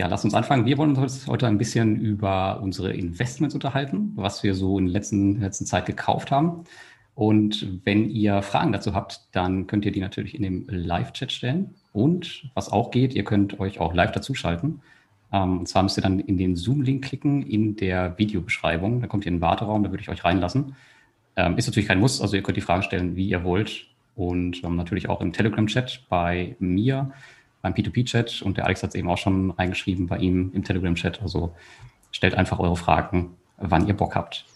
Ja, lass uns anfangen. Wir wollen uns heute ein bisschen über unsere Investments unterhalten, was wir so in der letzten, letzten Zeit gekauft haben. Und wenn ihr Fragen dazu habt, dann könnt ihr die natürlich in dem Live-Chat stellen. Und was auch geht, ihr könnt euch auch live dazuschalten. Ähm, und zwar müsst ihr dann in den Zoom-Link klicken in der Videobeschreibung. Da kommt ihr in den Warteraum, da würde ich euch reinlassen. Ähm, ist natürlich kein Muss, also ihr könnt die Fragen stellen, wie ihr wollt. Und ähm, natürlich auch im Telegram-Chat bei mir beim P2P-Chat und der Alex hat es eben auch schon reingeschrieben bei ihm im Telegram-Chat. Also stellt einfach eure Fragen, wann ihr Bock habt.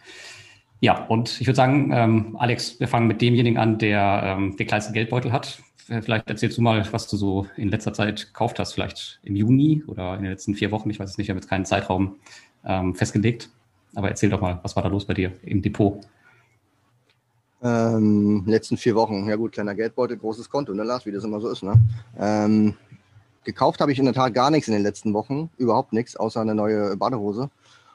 Ja, und ich würde sagen, ähm, Alex, wir fangen mit demjenigen an, der ähm, den kleinsten Geldbeutel hat. Vielleicht erzählst du mal, was du so in letzter Zeit gekauft hast, vielleicht im Juni oder in den letzten vier Wochen. Ich weiß es nicht, ich habe jetzt keinen Zeitraum ähm, festgelegt. Aber erzähl doch mal, was war da los bei dir im Depot? Ähm, letzten vier Wochen, ja gut, kleiner Geldbeutel, großes Konto, ne Lars, wie das immer so ist. Ne? Ähm, gekauft habe ich in der Tat gar nichts in den letzten Wochen, überhaupt nichts, außer eine neue Badehose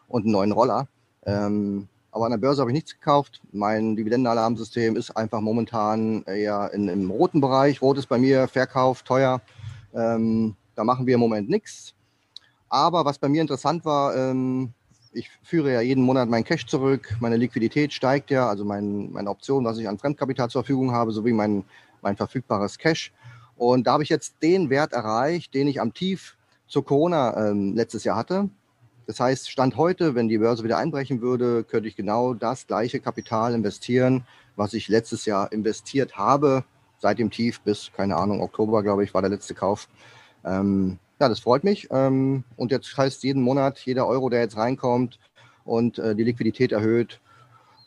und einen neuen Roller. Ähm, aber an der Börse habe ich nichts gekauft. Mein Dividendenalarmsystem ist einfach momentan eher in, im roten Bereich. Rot ist bei mir Verkauf, teuer. Ähm, da machen wir im Moment nichts. Aber was bei mir interessant war, ähm, ich führe ja jeden Monat mein Cash zurück, meine Liquidität steigt ja, also mein, meine Option, was ich an Fremdkapital zur Verfügung habe, sowie mein, mein verfügbares Cash. Und da habe ich jetzt den Wert erreicht, den ich am Tief zur Corona ähm, letztes Jahr hatte. Das heißt, Stand heute, wenn die Börse wieder einbrechen würde, könnte ich genau das gleiche Kapital investieren, was ich letztes Jahr investiert habe, seit dem Tief bis, keine Ahnung, Oktober, glaube ich, war der letzte Kauf. Ähm, ja, das freut mich. Ähm, und jetzt heißt jeden Monat, jeder Euro, der jetzt reinkommt und äh, die Liquidität erhöht,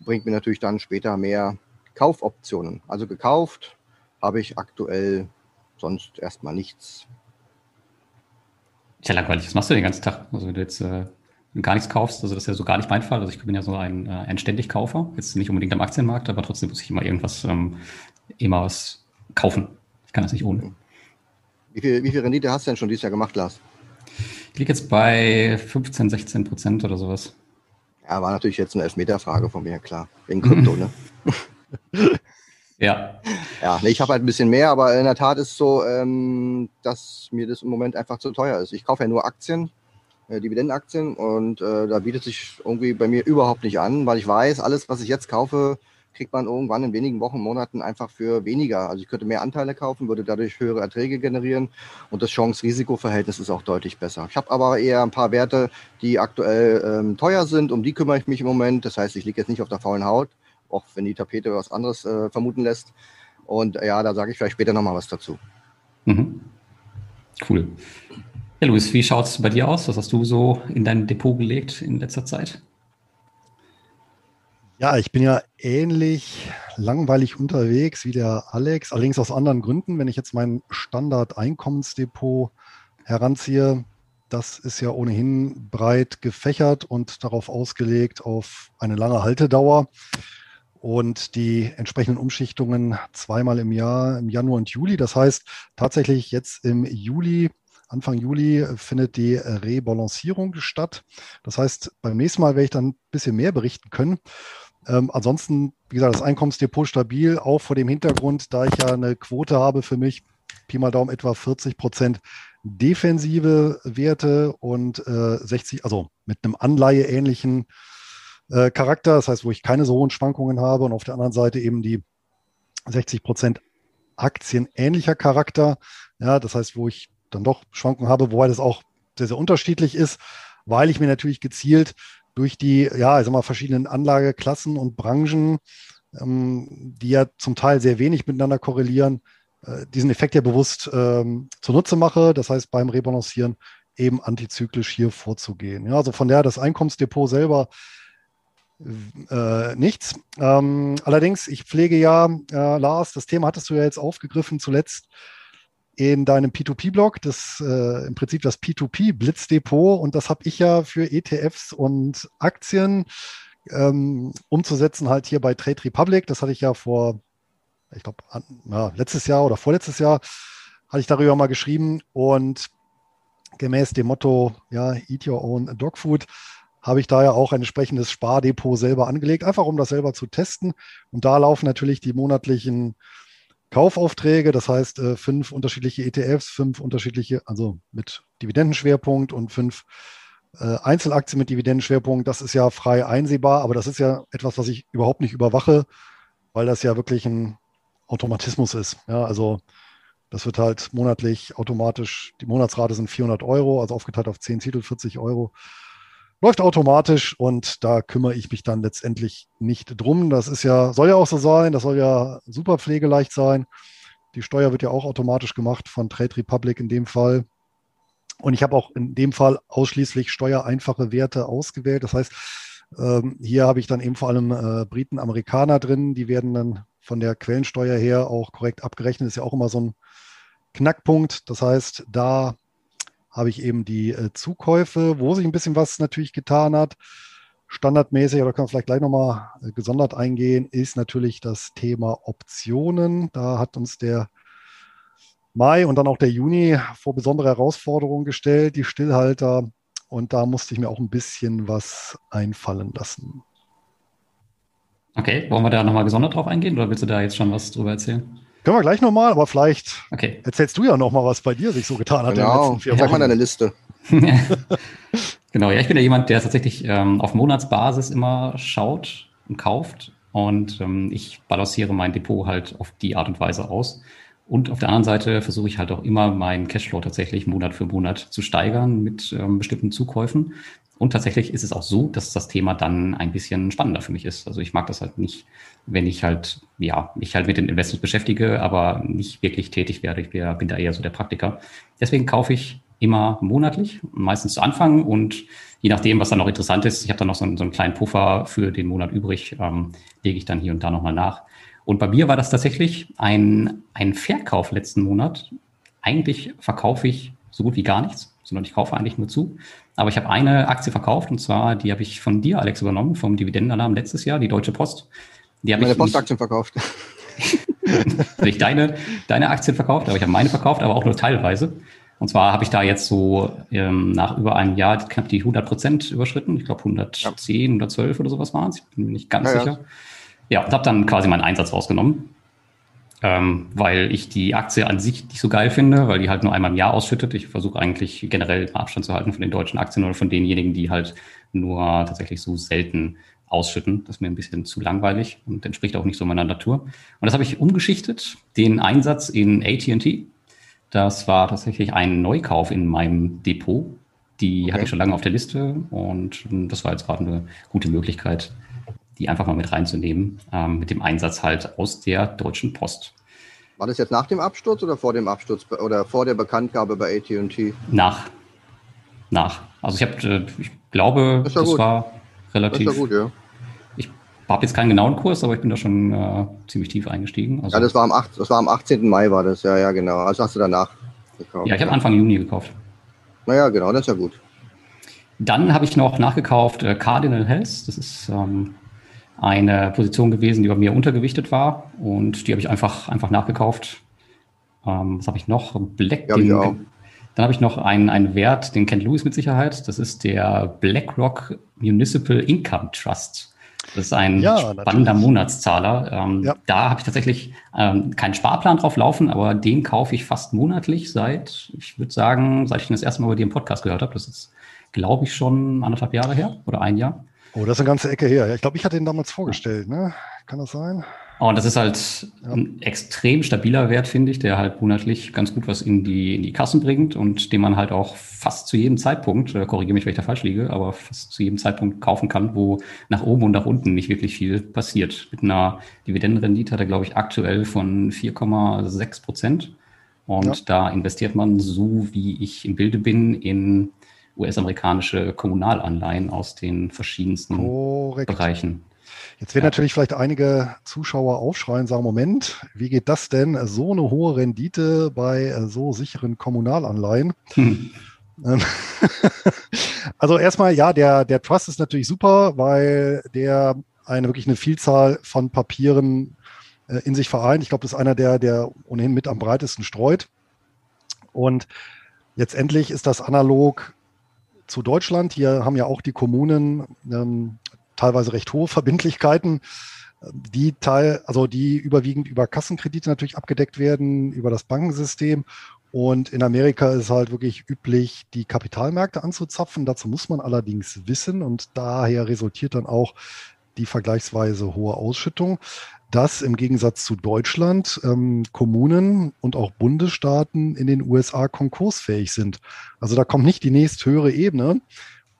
bringt mir natürlich dann später mehr Kaufoptionen. Also gekauft habe ich aktuell sonst erstmal nichts. Tja, langweilig. Was machst du den ganzen Tag? Also wenn du jetzt äh, gar nichts kaufst, also das ist ja so gar nicht mein Fall. Also ich bin ja so ein, äh, ein ständig Kaufer. Jetzt nicht unbedingt am Aktienmarkt, aber trotzdem muss ich immer irgendwas, ähm, immer was kaufen. Ich kann das nicht ohne. Wie viel, wie viel Rendite hast du denn schon dieses Jahr gemacht, Lars? Ich liege jetzt bei 15, 16 Prozent oder sowas. Ja, war natürlich jetzt eine Elfmeter-Frage von mir, klar. Wegen Krypto, ne? Ja. Ja, ich habe halt ein bisschen mehr, aber in der Tat ist es so, ähm, dass mir das im Moment einfach zu teuer ist. Ich kaufe ja nur Aktien, äh, Dividendenaktien und äh, da bietet sich irgendwie bei mir überhaupt nicht an, weil ich weiß, alles, was ich jetzt kaufe, kriegt man irgendwann in wenigen Wochen, Monaten einfach für weniger. Also ich könnte mehr Anteile kaufen, würde dadurch höhere Erträge generieren und das Chance-Risiko-Verhältnis ist auch deutlich besser. Ich habe aber eher ein paar Werte, die aktuell ähm, teuer sind, um die kümmere ich mich im Moment. Das heißt, ich liege jetzt nicht auf der faulen Haut, auch wenn die Tapete was anderes äh, vermuten lässt. Und ja, da sage ich vielleicht später nochmal was dazu. Mhm. Cool. Ja, Luis, wie schaut es bei dir aus? Was hast du so in dein Depot gelegt in letzter Zeit? Ja, ich bin ja ähnlich langweilig unterwegs wie der Alex, allerdings aus anderen Gründen. Wenn ich jetzt mein Standard-Einkommensdepot heranziehe, das ist ja ohnehin breit gefächert und darauf ausgelegt auf eine lange Haltedauer und die entsprechenden Umschichtungen zweimal im Jahr, im Januar und Juli. Das heißt, tatsächlich jetzt im Juli, Anfang Juli findet die Rebalancierung statt. Das heißt, beim nächsten Mal werde ich dann ein bisschen mehr berichten können. Ähm, ansonsten, wie gesagt, das Einkommensdepot stabil, auch vor dem Hintergrund, da ich ja eine Quote habe für mich, Pi mal Daumen etwa 40 Prozent defensive Werte und äh, 60, also mit einem Anleihe-ähnlichen äh, Charakter, das heißt, wo ich keine so hohen Schwankungen habe und auf der anderen Seite eben die 60 Prozent aktienähnlicher Charakter, ja, das heißt, wo ich dann doch Schwankungen habe, wobei das auch sehr, sehr unterschiedlich ist, weil ich mir natürlich gezielt durch die, ja, ich sag mal, verschiedenen Anlageklassen und Branchen, ähm, die ja zum Teil sehr wenig miteinander korrelieren, äh, diesen Effekt ja bewusst ähm, zunutze mache. Das heißt, beim Rebalancieren eben antizyklisch hier vorzugehen. Ja, also von der das Einkommensdepot selber äh, nichts. Ähm, allerdings, ich pflege ja, äh, Lars, das Thema hattest du ja jetzt aufgegriffen zuletzt in deinem P2P-Blog, das äh, im Prinzip das P2P-Blitzdepot und das habe ich ja für ETFs und Aktien ähm, umzusetzen, halt hier bei Trade Republic. Das hatte ich ja vor, ich glaube, letztes Jahr oder vorletztes Jahr hatte ich darüber mal geschrieben und gemäß dem Motto, ja, eat your own dog food, habe ich da ja auch ein entsprechendes Spardepot selber angelegt, einfach um das selber zu testen. Und da laufen natürlich die monatlichen Kaufaufträge, das heißt äh, fünf unterschiedliche ETFs, fünf unterschiedliche, also mit Dividendenschwerpunkt und fünf äh, Einzelaktien mit Dividendenschwerpunkt. Das ist ja frei einsehbar, aber das ist ja etwas, was ich überhaupt nicht überwache, weil das ja wirklich ein Automatismus ist. Ja, also das wird halt monatlich automatisch, die Monatsrate sind 400 Euro, also aufgeteilt auf 10 Titel 40 Euro. Läuft automatisch und da kümmere ich mich dann letztendlich nicht drum. Das ist ja, soll ja auch so sein, das soll ja super pflegeleicht sein. Die Steuer wird ja auch automatisch gemacht von Trade Republic in dem Fall. Und ich habe auch in dem Fall ausschließlich steuereinfache Werte ausgewählt. Das heißt, ähm, hier habe ich dann eben vor allem äh, Briten, Amerikaner drin. Die werden dann von der Quellensteuer her auch korrekt abgerechnet. Ist ja auch immer so ein Knackpunkt. Das heißt, da habe ich eben die äh, Zukäufe, wo sich ein bisschen was natürlich getan hat. Standardmäßig, oder können wir vielleicht gleich nochmal äh, gesondert eingehen, ist natürlich das Thema Optionen. Da hat uns der Mai und dann auch der Juni vor besondere Herausforderungen gestellt, die Stillhalter. Und da musste ich mir auch ein bisschen was einfallen lassen. Okay, wollen wir da nochmal gesondert drauf eingehen oder willst du da jetzt schon was drüber erzählen? Können wir gleich nochmal, aber vielleicht okay. erzählst du ja nochmal, was bei dir sich so getan hat. Genau, sag mal deine Liste. genau, ja, ich bin ja jemand, der tatsächlich ähm, auf Monatsbasis immer schaut und kauft und ähm, ich balanciere mein Depot halt auf die Art und Weise aus. Und auf der anderen Seite versuche ich halt auch immer meinen Cashflow tatsächlich Monat für Monat zu steigern mit ähm, bestimmten Zukäufen. Und tatsächlich ist es auch so, dass das Thema dann ein bisschen spannender für mich ist. Also ich mag das halt nicht, wenn ich halt, ja, mich halt mit den Investments beschäftige, aber nicht wirklich tätig werde. Ich bin da eher so der Praktiker. Deswegen kaufe ich immer monatlich, meistens zu Anfang und je nachdem, was dann noch interessant ist, ich habe dann noch so einen, so einen, kleinen Puffer für den Monat übrig, ähm, lege ich dann hier und da nochmal nach. Und bei mir war das tatsächlich ein, ein Verkauf letzten Monat. Eigentlich verkaufe ich so gut wie gar nichts, sondern ich kaufe eigentlich nur zu. Aber ich habe eine Aktie verkauft und zwar, die habe ich von dir, Alex, übernommen, vom Dividendenalarm letztes Jahr, die Deutsche Post. Die habe meine Postaktien verkauft. nicht deine, deine Aktien verkauft, aber ich habe meine verkauft, aber auch nur teilweise. Und zwar habe ich da jetzt so ähm, nach über einem Jahr knapp die 100 Prozent überschritten. Ich glaube 110, ja. 112 oder sowas waren es. Ich bin mir nicht ganz ja, sicher. Ja. Ja, und habe dann quasi meinen Einsatz rausgenommen, ähm, weil ich die Aktie an sich nicht so geil finde, weil die halt nur einmal im Jahr ausschüttet. Ich versuche eigentlich generell Abstand zu halten von den deutschen Aktien oder von denjenigen, die halt nur tatsächlich so selten ausschütten. Das ist mir ein bisschen zu langweilig und entspricht auch nicht so meiner Natur. Und das habe ich umgeschichtet, den Einsatz in AT&T. Das war tatsächlich ein Neukauf in meinem Depot. Die okay. hatte ich schon lange auf der Liste und das war jetzt gerade eine gute Möglichkeit, die einfach mal mit reinzunehmen, ähm, mit dem Einsatz halt aus der Deutschen Post. War das jetzt nach dem Absturz oder vor dem Absturz oder vor der Bekanntgabe bei AT&T? Nach. Nach. Also ich habe, äh, ich glaube, das, das war relativ. Das gut, ja. Ich habe jetzt keinen genauen Kurs, aber ich bin da schon äh, ziemlich tief eingestiegen. Also, ja, das war, am 8, das war am 18. Mai war das, ja, ja, genau. Also hast du danach gekauft. Ja, ich habe Anfang Juni gekauft. Naja, genau, das ist ja gut. Dann habe ich noch nachgekauft äh, Cardinal Health. Das ist ähm, eine Position gewesen, die bei mir untergewichtet war und die habe ich einfach, einfach nachgekauft. Ähm, was habe ich noch? Black. Ja, den, auch. Dann habe ich noch einen, einen Wert, den kennt Louis mit Sicherheit. Das ist der BlackRock Municipal Income Trust. Das ist ein ja, spannender natürlich. Monatszahler. Ähm, ja. Da habe ich tatsächlich ähm, keinen Sparplan drauf laufen, aber den kaufe ich fast monatlich seit, ich würde sagen, seit ich den das erste Mal bei dir im Podcast gehört habe. Das ist, glaube ich, schon anderthalb Jahre her oder ein Jahr. Oh, das ist eine ganze Ecke her. Ich glaube, ich hatte ihn damals vorgestellt. Ne? Kann das sein? Oh, und das ist halt ja. ein extrem stabiler Wert, finde ich, der halt monatlich ganz gut was in die, in die Kassen bringt und den man halt auch fast zu jedem Zeitpunkt, äh, korrigiere mich, wenn ich da falsch liege, aber fast zu jedem Zeitpunkt kaufen kann, wo nach oben und nach unten nicht wirklich viel passiert. Mit einer Dividendenrendite hat er, glaube ich, aktuell von 4,6 Prozent. Und ja. da investiert man, so wie ich im Bilde bin, in US-amerikanische Kommunalanleihen aus den verschiedensten Korrekt. Bereichen. Jetzt werden ja. natürlich vielleicht einige Zuschauer aufschreien und sagen, Moment, wie geht das denn? So eine hohe Rendite bei so sicheren Kommunalanleihen. Hm. also erstmal, ja, der, der Trust ist natürlich super, weil der eine wirklich eine Vielzahl von Papieren äh, in sich vereint. Ich glaube, das ist einer der, der ohnehin mit am breitesten streut. Und letztendlich ist das analog zu Deutschland. Hier haben ja auch die Kommunen ähm, teilweise recht hohe Verbindlichkeiten, die Teil, also die überwiegend über Kassenkredite natürlich abgedeckt werden, über das Bankensystem Und in Amerika ist halt wirklich üblich, die Kapitalmärkte anzuzapfen. Dazu muss man allerdings wissen und daher resultiert dann auch die vergleichsweise hohe Ausschüttung, dass im Gegensatz zu Deutschland ähm, Kommunen und auch Bundesstaaten in den USA konkursfähig sind. Also da kommt nicht die nächsthöhere Ebene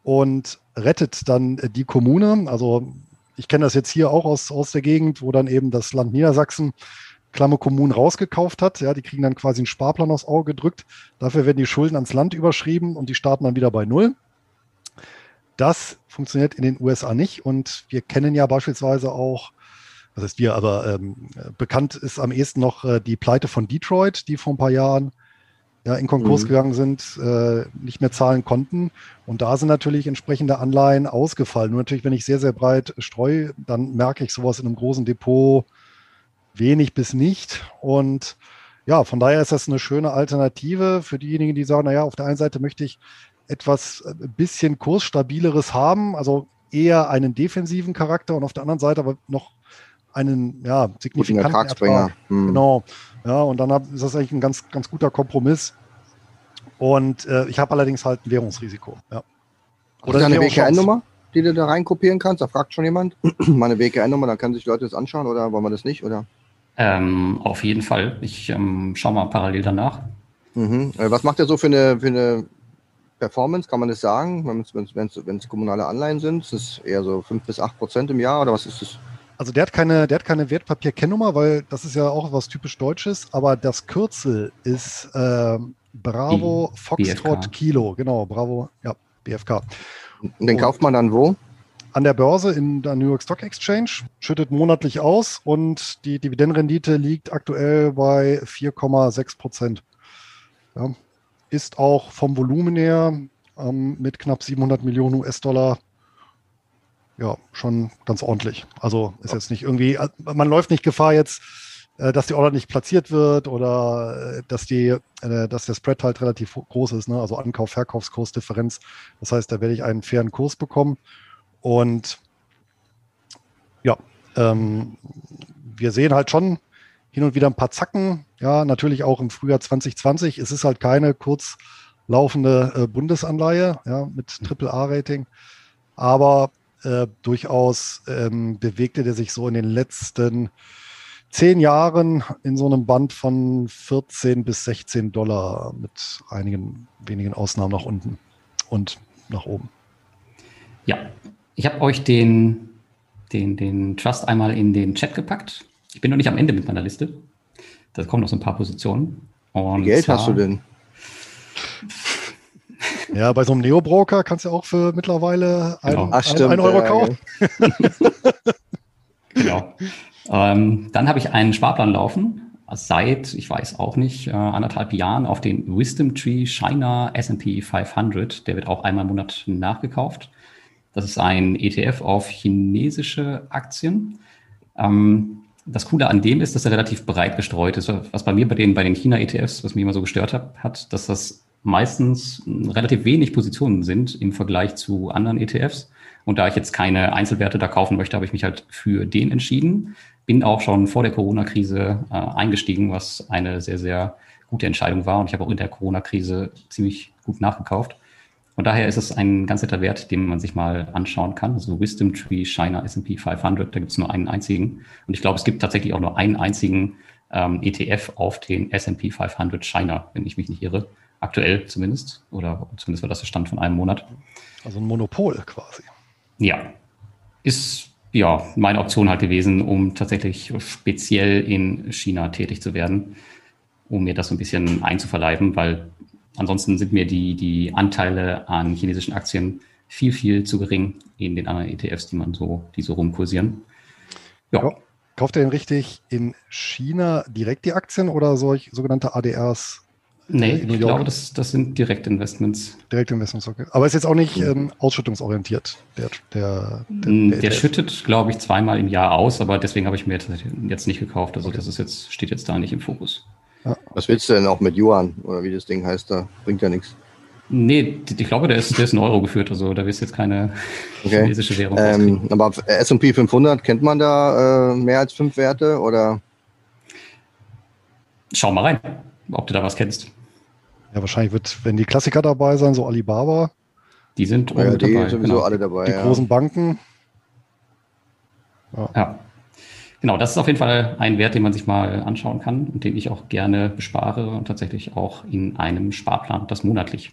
und rettet dann die Kommune. Also ich kenne das jetzt hier auch aus, aus der Gegend, wo dann eben das Land Niedersachsen Klammer Kommunen rausgekauft hat. Ja, die kriegen dann quasi einen Sparplan aufs Auge gedrückt. Dafür werden die Schulden ans Land überschrieben und die starten dann wieder bei Null. Das funktioniert in den USA nicht. Und wir kennen ja beispielsweise auch, das heißt wir, aber ähm, bekannt ist am ehesten noch äh, die Pleite von Detroit, die vor ein paar Jahren ja, in Konkurs mhm. gegangen sind, äh, nicht mehr zahlen konnten. Und da sind natürlich entsprechende Anleihen ausgefallen. Nur natürlich, wenn ich sehr, sehr breit streue, dann merke ich sowas in einem großen Depot wenig bis nicht. Und ja, von daher ist das eine schöne Alternative für diejenigen, die sagen, naja, auf der einen Seite möchte ich etwas ein äh, bisschen kursstabileres haben, also eher einen defensiven Charakter und auf der anderen Seite aber noch einen ja, signifikanten Ertrag. Hm. Genau. Ja, und dann hab, ist das eigentlich ein ganz, ganz guter Kompromiss. Und äh, ich habe allerdings halt ein Währungsrisiko. Ja. Oder eine WKN-Nummer, die du da reinkopieren kannst? Da fragt schon jemand. Meine WKN-Nummer, dann können sich Leute das anschauen oder wollen wir das nicht? Oder? Ähm, auf jeden Fall. Ich ähm, schaue mal parallel danach. Mhm. Äh, was macht er so für eine, für eine Performance? Kann man das sagen? Wenn es kommunale Anleihen sind, ist es eher so 5 bis 8 Prozent im Jahr oder was ist das? Also der hat keine, der hat keine Wertpapierkennnummer, weil das ist ja auch was typisch Deutsches, aber das Kürzel ist äh, Bravo Die Foxtrot BFK. Kilo, genau, Bravo, ja, BFK. Und den kauft man dann wo? An der Börse in der New York Stock Exchange, schüttet monatlich aus und die Dividendenrendite liegt aktuell bei 4,6 Prozent. Ja, ist auch vom Volumen her ähm, mit knapp 700 Millionen US-Dollar ja, schon ganz ordentlich. Also ist jetzt nicht irgendwie, äh, man läuft nicht Gefahr jetzt, äh, dass die Order nicht platziert wird oder äh, dass die, dass der Spread halt relativ groß ist, ne? also Ankauf, Verkaufskursdifferenz. Das heißt, da werde ich einen fairen Kurs bekommen. Und ja, ähm, wir sehen halt schon hin und wieder ein paar Zacken. Ja, natürlich auch im Frühjahr 2020. Es ist halt keine kurzlaufende äh, Bundesanleihe ja, mit AAA-Rating. Aber äh, durchaus ähm, bewegte der sich so in den letzten zehn Jahren in so einem Band von 14 bis 16 Dollar mit einigen wenigen Ausnahmen nach unten und nach oben. Ja, ich habe euch den, den, den Trust einmal in den Chat gepackt. Ich bin noch nicht am Ende mit meiner Liste. Da kommen noch so ein paar Positionen. Und Wie Geld zwar, hast du denn? Ja, bei so einem Neo-Broker kannst du auch für mittlerweile genau. Ach, ein, ein Euro ja, kaufen. genau. Ähm, dann habe ich einen Sparplan laufen seit, ich weiß auch nicht, äh, anderthalb Jahren auf den Wisdom Tree China S&P 500. Der wird auch einmal im Monat nachgekauft. Das ist ein ETF auf chinesische Aktien. Ähm, das Coole an dem ist, dass er relativ breit gestreut ist. Was bei mir bei den, bei den China-ETFs, was mich immer so gestört hat, hat, dass das meistens relativ wenig Positionen sind im Vergleich zu anderen ETFs. Und da ich jetzt keine Einzelwerte da kaufen möchte, habe ich mich halt für den entschieden. Bin auch schon vor der Corona-Krise äh, eingestiegen, was eine sehr, sehr gute Entscheidung war. Und ich habe auch in der Corona-Krise ziemlich gut nachgekauft. Von daher ist es ein ganz netter Wert, den man sich mal anschauen kann. Also Wisdom Tree China S&P 500, da gibt es nur einen einzigen. Und ich glaube, es gibt tatsächlich auch nur einen einzigen ähm, ETF auf den S&P 500 China, wenn ich mich nicht irre. Aktuell zumindest. Oder zumindest war das der Stand von einem Monat. Also ein Monopol quasi. Ja. Ist ja meine Option halt gewesen, um tatsächlich speziell in China tätig zu werden, um mir das so ein bisschen einzuverleiben, weil ansonsten sind mir die, die Anteile an chinesischen Aktien viel, viel zu gering in den anderen ETFs, die man so, die so rumkursieren. Ja. Kauft ihr denn richtig in China direkt die Aktien oder solch sogenannte ADRs Nee, ich glaube, das, das sind Direktinvestments. Direktinvestments, okay. Aber ist jetzt auch nicht ähm, ausschüttungsorientiert, der, der, der, der, der schüttet, glaube ich, zweimal im Jahr aus, aber deswegen habe ich mir jetzt nicht gekauft. Also okay. das ist jetzt, steht jetzt da nicht im Fokus. Ja. Was willst du denn auch mit Yuan oder wie das Ding heißt da? Bringt ja nichts. Nee, ich glaube, der ist, der ist in Euro geführt, also da wirst jetzt keine okay. chinesische Währung ähm, Aber S&P 500, kennt man da äh, mehr als fünf Werte oder? Schau mal rein, ob du da was kennst. Ja, wahrscheinlich wird, wenn die Klassiker dabei sein, so Alibaba. Die sind ja, die dabei, sowieso genau. alle dabei. Die ja. großen Banken. Ja. ja. Genau, das ist auf jeden Fall ein Wert, den man sich mal anschauen kann und den ich auch gerne bespare und tatsächlich auch in einem Sparplan, das monatlich.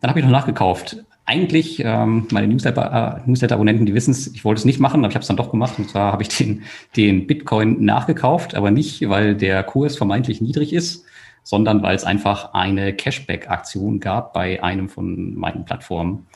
Dann habe ich noch nachgekauft. Eigentlich, ähm, meine Newsletter-Abonnenten, Newsletter die wissen es, ich wollte es nicht machen, aber ich habe es dann doch gemacht. Und zwar habe ich den, den Bitcoin nachgekauft, aber nicht, weil der Kurs vermeintlich niedrig ist, sondern weil es einfach eine Cashback-Aktion gab bei einem von meinen Plattformen.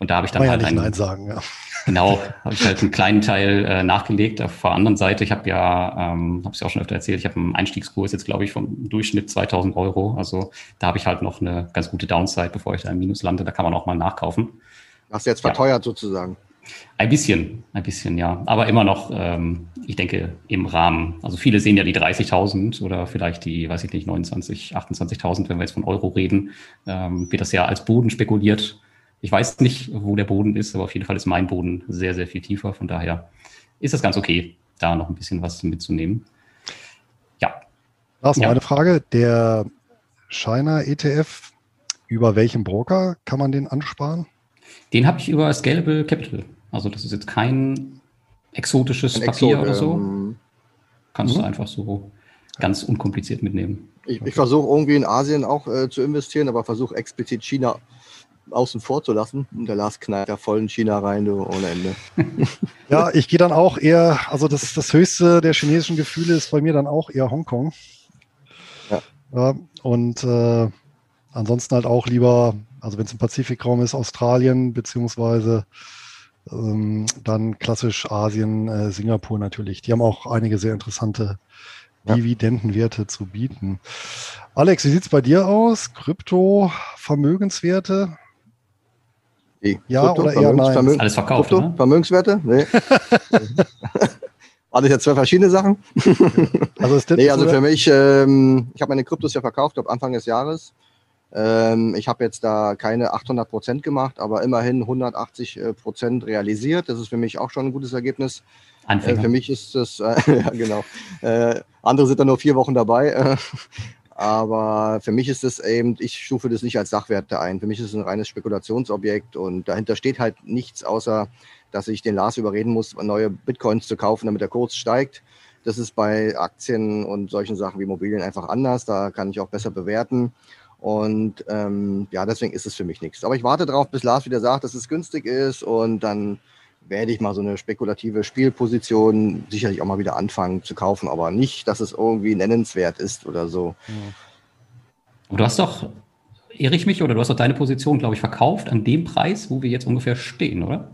Und da habe ich dann Kann halt ja einen, Nein sagen, ja. Genau, habe ich halt einen kleinen Teil äh, nachgelegt. Auf der anderen Seite, ich habe ja, ähm, habe es ja auch schon öfter erzählt, ich habe einen Einstiegskurs jetzt, glaube ich, vom Durchschnitt 2000 Euro. Also da habe ich halt noch eine ganz gute Downside, bevor ich da im Minus lande. Da kann man auch mal nachkaufen. Hast du jetzt verteuert ja. sozusagen? Ein bisschen, ein bisschen, ja. Aber immer noch, ähm, ich denke, im Rahmen. Also viele sehen ja die 30.000 oder vielleicht die, weiß ich nicht, 29, 28.000, wenn wir jetzt von Euro reden, ähm, wird das ja als Boden spekuliert. Ich weiß nicht, wo der Boden ist, aber auf jeden Fall ist mein Boden sehr, sehr viel tiefer. Von daher ist das ganz okay, da noch ein bisschen was mitzunehmen. Ja. Lars, noch ja. eine Frage. Der Shiner ETF, über welchen Broker kann man den ansparen? Den habe ich über Scalable Capital. Also das ist jetzt kein exotisches ein Papier Exot, oder so. Ähm, Kannst mhm. du einfach so ganz unkompliziert mitnehmen. Ich, ich versuche irgendwie in Asien auch äh, zu investieren, aber versuche explizit China außen vor zu lassen. Und der Lars knallt da voll in China rein, du, ohne Ende. ja, ich gehe dann auch eher, also das, das höchste der chinesischen Gefühle ist bei mir dann auch eher Hongkong. Ja. ja und äh, ansonsten halt auch lieber, also wenn es im Pazifikraum ist, Australien, beziehungsweise ähm, dann klassisch Asien, äh, Singapur natürlich. Die haben auch einige sehr interessante Dividendenwerte zu bieten. Alex, wie sieht es bei dir aus? Krypto, Vermögenswerte? Nee. Ja Krypto, oder eher nein? Vermögen, Alles verkauft, Krypto, ne? Vermögenswerte? Nee. Waren das jetzt zwei verschiedene Sachen? also, ist nee, also für mich, ähm, ich habe meine Kryptos ja verkauft, glaube Anfang des Jahres. Ähm, ich habe jetzt da keine 800 Prozent gemacht, aber immerhin 180 äh, Prozent realisiert. Das ist für mich auch schon ein gutes Ergebnis. Äh, für mich ist das, äh, ja genau. Äh, andere sind da nur vier Wochen dabei. Aber für mich ist es eben, ich stufe das nicht als Sachwerte ein. Für mich ist es ein reines Spekulationsobjekt und dahinter steht halt nichts, außer dass ich den Lars überreden muss, neue Bitcoins zu kaufen, damit der Kurs steigt. Das ist bei Aktien und solchen Sachen wie Immobilien einfach anders. Da kann ich auch besser bewerten. Und ähm, ja, deswegen ist es für mich nichts. Aber ich warte darauf, bis Lars wieder sagt, dass es günstig ist und dann werde ich mal so eine spekulative Spielposition sicherlich auch mal wieder anfangen zu kaufen, aber nicht, dass es irgendwie nennenswert ist oder so. Aber du hast doch, irre ich mich, oder du hast doch deine Position, glaube ich, verkauft an dem Preis, wo wir jetzt ungefähr stehen, oder?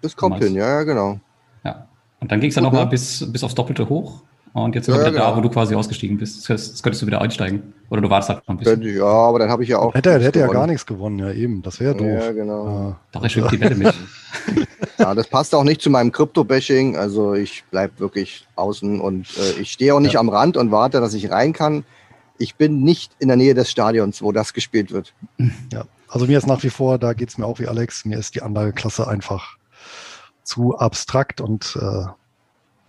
Das kommt hin, ja, ja, genau. Ja. Und dann ging es dann nochmal bis, bis aufs Doppelte hoch. Und jetzt sind ja, wir wieder genau. da, wo du quasi ausgestiegen bist. Jetzt könntest du wieder einsteigen. Oder du wartest halt noch ein bisschen. Ja, aber dann habe ich ja auch. Hätte, hätte ja gar nichts gewonnen, ja eben. Das wäre doof. Ja, genau. Ja. Doch, ich die Wette mit. ja, das passt auch nicht zu meinem Krypto-Bashing. Also ich bleibe wirklich außen und äh, ich stehe auch nicht ja. am Rand und warte, dass ich rein kann. Ich bin nicht in der Nähe des Stadions, wo das gespielt wird. Ja, also mir ist nach wie vor, da geht es mir auch wie Alex, mir ist die Anlageklasse einfach zu abstrakt und äh,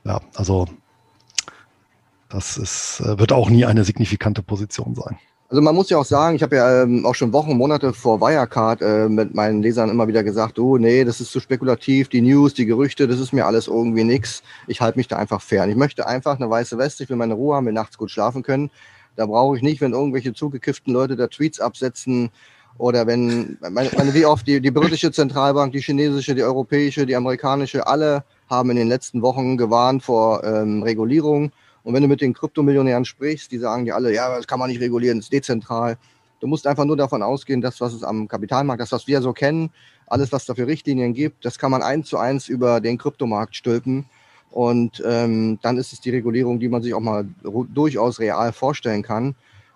ja, also das ist, äh, wird auch nie eine signifikante Position sein. Also man muss ja auch sagen, ich habe ja ähm, auch schon Wochen, Monate vor Wirecard äh, mit meinen Lesern immer wieder gesagt, oh nee, das ist zu spekulativ, die News, die Gerüchte, das ist mir alles irgendwie nix. Ich halte mich da einfach fern. Ich möchte einfach eine weiße Weste, ich will meine Ruhe haben, will nachts gut schlafen können. Da brauche ich nicht, wenn irgendwelche zugekifften Leute da Tweets absetzen oder wenn, meine, meine, wie oft die, die britische Zentralbank, die chinesische, die europäische, die amerikanische, alle haben in den letzten Wochen gewarnt vor ähm, Regulierung und wenn du mit den Kryptomillionären sprichst, die sagen dir alle, ja, das kann man nicht regulieren, das ist dezentral. Du musst einfach nur davon ausgehen, dass was es am Kapitalmarkt, das, was wir so kennen, alles, was da für Richtlinien gibt, das kann man eins zu eins über den Kryptomarkt stülpen. Und ähm, dann ist es die Regulierung, die man sich auch mal durchaus real vorstellen kann.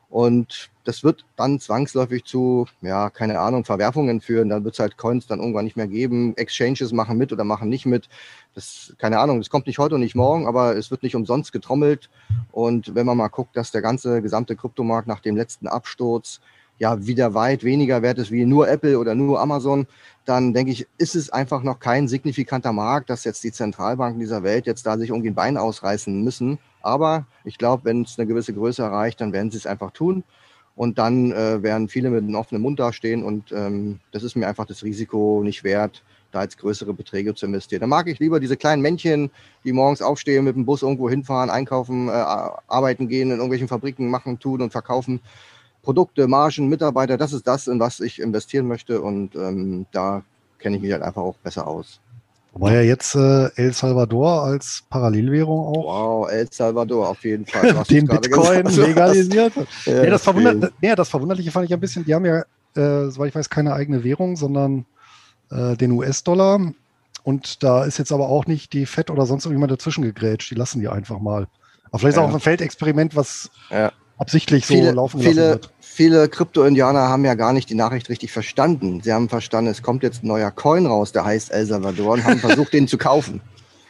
Und das wird dann zwangsläufig zu, ja, keine Ahnung, Verwerfungen führen. Dann wird es halt Coins dann irgendwann nicht mehr geben. Exchanges machen mit oder machen nicht mit. Das, keine Ahnung, das kommt nicht heute und nicht morgen, aber es wird nicht umsonst getrommelt. Und wenn man mal guckt, dass der ganze gesamte Kryptomarkt nach dem letzten Absturz ja wieder weit weniger wert ist wie nur Apple oder nur Amazon, dann denke ich, ist es einfach noch kein signifikanter Markt, dass jetzt die Zentralbanken dieser Welt jetzt da sich irgendwie ein Bein ausreißen müssen. Aber ich glaube, wenn es eine gewisse Größe erreicht, dann werden sie es einfach tun. Und dann äh, werden viele mit einem offenen Mund dastehen und ähm, das ist mir einfach das Risiko nicht wert, da jetzt größere Beträge zu investieren. Da mag ich lieber diese kleinen Männchen, die morgens aufstehen, mit dem Bus irgendwo hinfahren, einkaufen, äh, arbeiten gehen, in irgendwelchen Fabriken machen, tun und verkaufen. Produkte, Margen, Mitarbeiter, das ist das, in was ich investieren möchte und ähm, da kenne ich mich halt einfach auch besser aus. War ja jetzt äh, El Salvador als Parallelwährung auch. Wow, El Salvador auf jeden Fall. Den Bitcoin legalisiert. ja, nee, das, verwundert, nee, das Verwunderliche fand ich ein bisschen, die haben ja, äh, soweit ich weiß, keine eigene Währung, sondern äh, den US-Dollar. Und da ist jetzt aber auch nicht die FED oder sonst irgendjemand dazwischen gegrätscht. Die lassen die einfach mal. Aber vielleicht ja. auch ein Feldexperiment, was ja. absichtlich so viele, laufen viele, wird. Viele Krypto-Indianer haben ja gar nicht die Nachricht richtig verstanden. Sie haben verstanden, es kommt jetzt ein neuer Coin raus, der heißt El Salvador und haben versucht, den zu kaufen.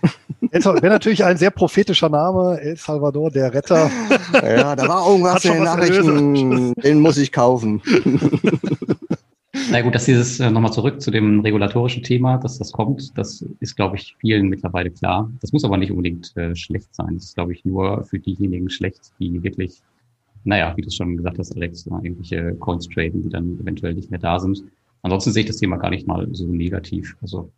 Wäre natürlich ein sehr prophetischer Name, El Salvador, der Retter. Ja, da war irgendwas in den Nachrichten, den muss ich kaufen. Na gut, dass dieses äh, nochmal zurück zu dem regulatorischen Thema, dass das kommt, das ist, glaube ich, vielen mittlerweile klar. Das muss aber nicht unbedingt äh, schlecht sein. Das ist, glaube ich, nur für diejenigen schlecht, die wirklich, naja, wie du schon gesagt hast, Alex, irgendwelche Coins traden, die dann eventuell nicht mehr da sind. Ansonsten sehe ich das Thema gar nicht mal so negativ. Also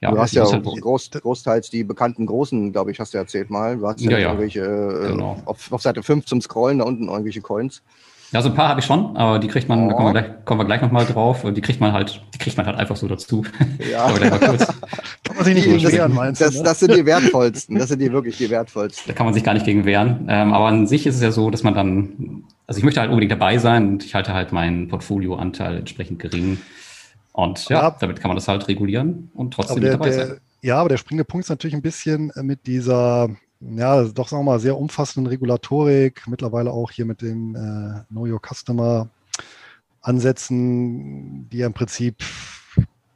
ja, du hast ja halt groß, großteils die bekannten Großen, glaube ich, hast du erzählt mal. Du hast ja, ja, ja. irgendwelche, äh, genau. auf, auf, Seite 5 zum Scrollen, da unten irgendwelche Coins. Ja, so ein paar habe ich schon, aber die kriegt man, oh. da kommen wir gleich, kommen wir gleich nochmal drauf. Die kriegt man halt, die kriegt man halt einfach so dazu. Ja. aber mal kurz. kann man sich nicht gegen wehren, meinst das, du? Ne? Das sind die wertvollsten. Das sind die wirklich die wertvollsten. Da kann man sich gar nicht gegen wehren. Ähm, aber an sich ist es ja so, dass man dann, also ich möchte halt unbedingt dabei sein und ich halte halt meinen Portfolioanteil entsprechend gering. Und ja, ja, damit kann man das halt regulieren und trotzdem der, dabei der, sein. Ja, aber der springende Punkt ist natürlich ein bisschen mit dieser ja, doch sagen wir mal, sehr umfassenden Regulatorik, mittlerweile auch hier mit den äh, Know Your Customer Ansätzen, die ja im Prinzip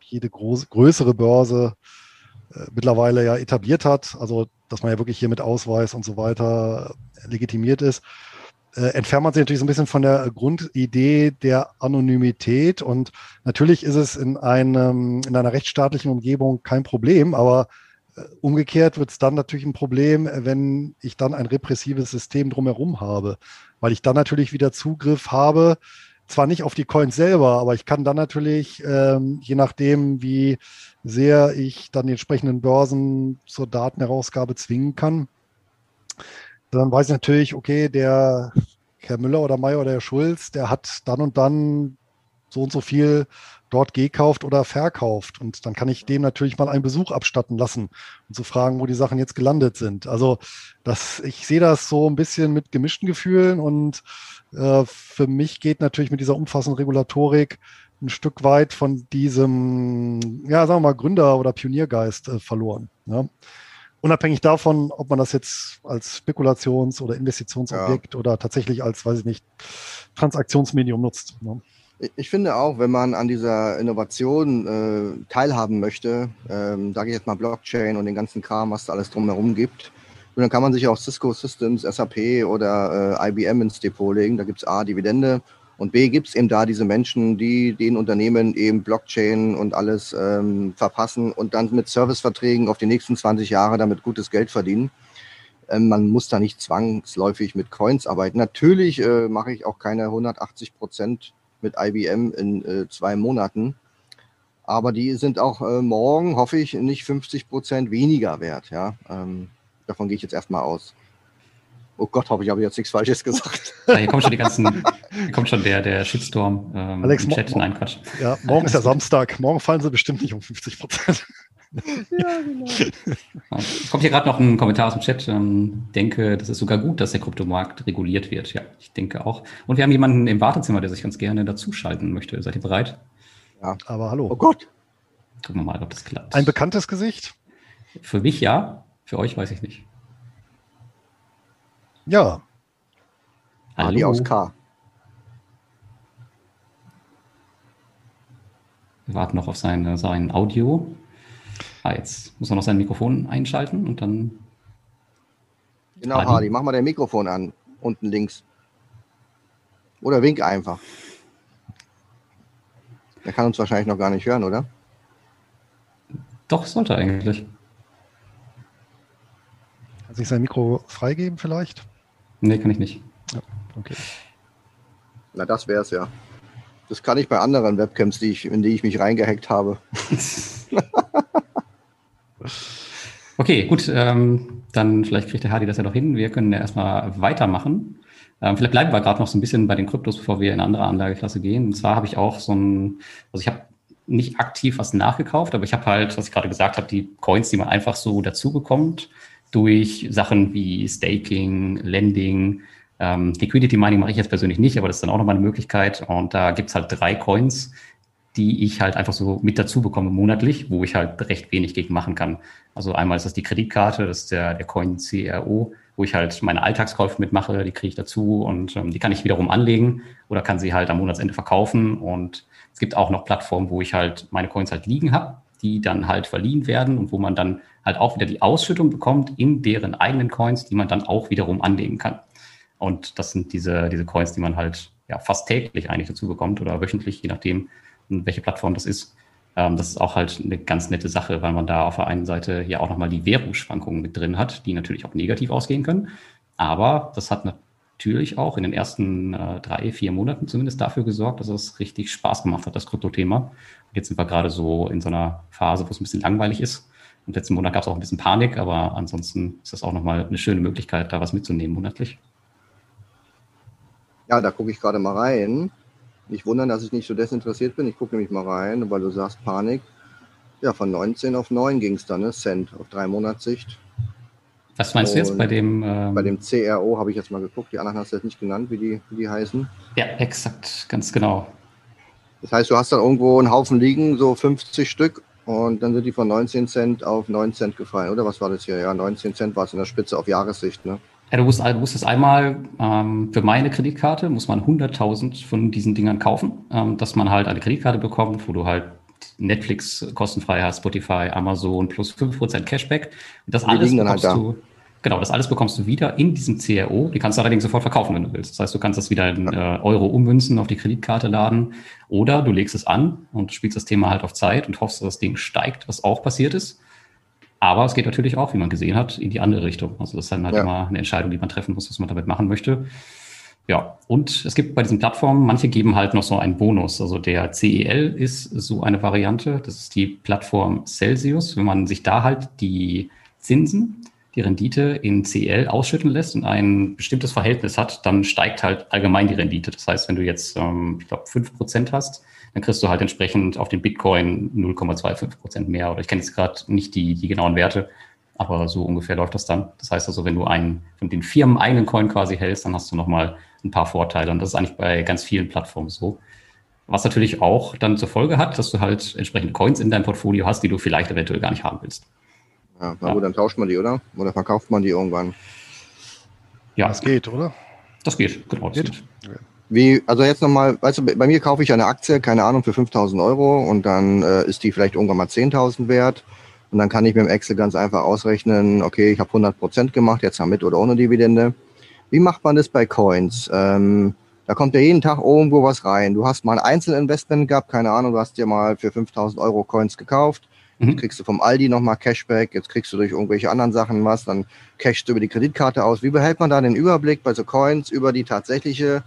jede groß, größere Börse äh, mittlerweile ja etabliert hat, also dass man ja wirklich hier mit Ausweis und so weiter legitimiert ist, äh, entfernt man sich natürlich so ein bisschen von der Grundidee der Anonymität. Und natürlich ist es in einem, in einer rechtsstaatlichen Umgebung kein Problem, aber Umgekehrt wird es dann natürlich ein Problem, wenn ich dann ein repressives System drumherum habe, weil ich dann natürlich wieder Zugriff habe, zwar nicht auf die Coins selber, aber ich kann dann natürlich, ähm, je nachdem, wie sehr ich dann die entsprechenden Börsen zur Datenherausgabe zwingen kann, dann weiß ich natürlich, okay, der Herr Müller oder Mayer oder Herr Schulz, der hat dann und dann so und so viel dort gekauft oder verkauft. Und dann kann ich dem natürlich mal einen Besuch abstatten lassen und zu so fragen, wo die Sachen jetzt gelandet sind. Also das, ich sehe das so ein bisschen mit gemischten Gefühlen und äh, für mich geht natürlich mit dieser umfassenden Regulatorik ein Stück weit von diesem, ja, sagen wir mal, Gründer- oder Pioniergeist äh, verloren. Ja. Unabhängig davon, ob man das jetzt als Spekulations- oder Investitionsobjekt ja. oder tatsächlich als, weiß ich nicht, Transaktionsmedium nutzt. Ne? Ich finde auch, wenn man an dieser Innovation äh, teilhaben möchte, ähm, sage ich jetzt mal Blockchain und den ganzen Kram, was da alles drumherum gibt, dann kann man sich auch Cisco Systems, SAP oder äh, IBM ins Depot legen. Da gibt es A, Dividende und B, gibt es eben da diese Menschen, die den Unternehmen eben Blockchain und alles ähm, verpassen und dann mit Serviceverträgen auf die nächsten 20 Jahre damit gutes Geld verdienen. Ähm, man muss da nicht zwangsläufig mit Coins arbeiten. Natürlich äh, mache ich auch keine 180 Prozent mit IBM in äh, zwei Monaten. Aber die sind auch äh, morgen, hoffe ich, nicht 50 Prozent weniger wert. Ja? Ähm, davon gehe ich jetzt erstmal aus. Oh Gott, hoffe ich, habe jetzt nichts Falsches gesagt. Ja, hier kommt schon die ganzen, hier kommt schon der, der Shitstorm ähm, Alex, im Chat. Nein, Quatsch. Ja, morgen ist ja Samstag. Morgen fallen sie bestimmt nicht um 50 Prozent. Ja, genau. Es kommt hier gerade noch ein Kommentar aus dem Chat. Ich ähm, denke, das ist sogar gut, dass der Kryptomarkt reguliert wird. Ja, ich denke auch. Und wir haben jemanden im Wartezimmer, der sich ganz gerne dazuschalten möchte. Seid ihr bereit? Ja, aber hallo. Oh Gott. Gucken wir mal, ob das klappt. Ein bekanntes Gesicht? Für mich ja. Für euch weiß ich nicht. Ja. Hallo. Ali aus K. Wir warten noch auf sein, sein Audio. Ah, jetzt muss er noch sein Mikrofon einschalten und dann. Genau, Hardy, Hardy mach mal dein Mikrofon an, unten links. Oder wink einfach. Er kann uns wahrscheinlich noch gar nicht hören, oder? Doch, sollte eigentlich. Kann sich sein Mikro freigeben vielleicht? Nee, kann ich nicht. Ja, okay. Na, das wäre es ja. Das kann ich bei anderen Webcams, die ich, in die ich mich reingehackt habe. okay, gut. Ähm, dann vielleicht kriegt der Hardy das ja noch hin. Wir können ja erstmal weitermachen. Ähm, vielleicht bleiben wir gerade noch so ein bisschen bei den Kryptos, bevor wir in eine andere Anlageklasse gehen. Und zwar habe ich auch so ein, also ich habe nicht aktiv was nachgekauft, aber ich habe halt, was ich gerade gesagt habe, die Coins, die man einfach so dazu bekommt, durch Sachen wie Staking, Lending, ähm, Liquidity Mining mache ich jetzt persönlich nicht, aber das ist dann auch nochmal eine Möglichkeit. Und da gibt's halt drei Coins, die ich halt einfach so mit dazu bekomme monatlich, wo ich halt recht wenig gegen machen kann. Also einmal ist das die Kreditkarte, das ist der, der Coin CRO, wo ich halt meine Alltagskäufe mitmache, die kriege ich dazu und ähm, die kann ich wiederum anlegen oder kann sie halt am Monatsende verkaufen. Und es gibt auch noch Plattformen, wo ich halt meine Coins halt liegen habe, die dann halt verliehen werden und wo man dann halt auch wieder die Ausschüttung bekommt in deren eigenen Coins, die man dann auch wiederum anlegen kann. Und das sind diese, diese Coins, die man halt ja, fast täglich eigentlich dazu bekommt oder wöchentlich, je nachdem, welche Plattform das ist. Ähm, das ist auch halt eine ganz nette Sache, weil man da auf der einen Seite ja auch nochmal die Währungsschwankungen mit drin hat, die natürlich auch negativ ausgehen können. Aber das hat natürlich auch in den ersten äh, drei, vier Monaten zumindest dafür gesorgt, dass es richtig Spaß gemacht hat, das Krypto-Thema. Jetzt sind wir gerade so in so einer Phase, wo es ein bisschen langweilig ist. Und letzten Monat gab es auch ein bisschen Panik, aber ansonsten ist das auch nochmal eine schöne Möglichkeit, da was mitzunehmen monatlich. Ja, da gucke ich gerade mal rein. Nicht wundern, dass ich nicht so desinteressiert bin. Ich gucke nämlich mal rein, weil du sagst Panik. Ja, von 19 auf 9 ging es dann, ne? Cent auf drei Monatssicht. Was meinst du jetzt bei dem? Ähm, bei dem CRO habe ich jetzt mal geguckt. Die anderen hast du jetzt nicht genannt, wie die, wie die heißen. Ja, exakt, ganz genau. Das heißt, du hast dann irgendwo einen Haufen liegen, so 50 Stück, und dann sind die von 19 Cent auf 9 Cent gefallen, oder? Was war das hier? Ja, 19 Cent war es in der Spitze auf Jahressicht, ne? Ja, du musst, du musst es einmal ähm, für meine Kreditkarte muss man 100.000 von diesen Dingern kaufen, ähm, dass man halt eine Kreditkarte bekommt, wo du halt Netflix kostenfrei hast, Spotify, Amazon plus 5% Cashback. Und das alles halt bekommst halt du, genau, das alles bekommst du wieder in diesem CRO. Die kannst du allerdings sofort verkaufen, wenn du willst. Das heißt, du kannst das wieder in äh, Euro ummünzen, auf die Kreditkarte laden oder du legst es an und spielst das Thema halt auf Zeit und hoffst, dass das Ding steigt, was auch passiert ist. Aber es geht natürlich auch, wie man gesehen hat, in die andere Richtung. Also das ist dann halt ja. immer eine Entscheidung, die man treffen muss, was man damit machen möchte. Ja, und es gibt bei diesen Plattformen, manche geben halt noch so einen Bonus. Also der CEL ist so eine Variante. Das ist die Plattform Celsius. Wenn man sich da halt die Zinsen, die Rendite in CEL ausschütten lässt und ein bestimmtes Verhältnis hat, dann steigt halt allgemein die Rendite. Das heißt, wenn du jetzt, ähm, ich glaube, fünf Prozent hast, dann kriegst du halt entsprechend auf den Bitcoin 0,25 Prozent mehr. Oder ich kenne jetzt gerade nicht die, die genauen Werte, aber so ungefähr läuft das dann. Das heißt also, wenn du einen von den Firmen eigenen Coin quasi hältst, dann hast du nochmal ein paar Vorteile. Und das ist eigentlich bei ganz vielen Plattformen so. Was natürlich auch dann zur Folge hat, dass du halt entsprechende Coins in deinem Portfolio hast, die du vielleicht eventuell gar nicht haben willst. Ja, na ja. gut, dann tauscht man die, oder? Oder verkauft man die irgendwann? Ja. Das geht, oder? Das geht, genau. Das geht. geht. Wie, also jetzt nochmal, weißt du, bei mir kaufe ich eine Aktie, keine Ahnung, für 5000 Euro und dann äh, ist die vielleicht irgendwann mal 10.000 wert. Und dann kann ich mit dem Excel ganz einfach ausrechnen, okay, ich habe 100 Prozent gemacht, jetzt mit oder ohne Dividende. Wie macht man das bei Coins? Ähm, da kommt ja jeden Tag irgendwo was rein. Du hast mal ein Einzelinvestment gehabt, keine Ahnung, du hast dir mal für 5000 Euro Coins gekauft. Mhm. kriegst du vom Aldi nochmal Cashback, jetzt kriegst du durch irgendwelche anderen Sachen was, dann cashst du über die Kreditkarte aus. Wie behält man da den Überblick bei so Coins über die tatsächliche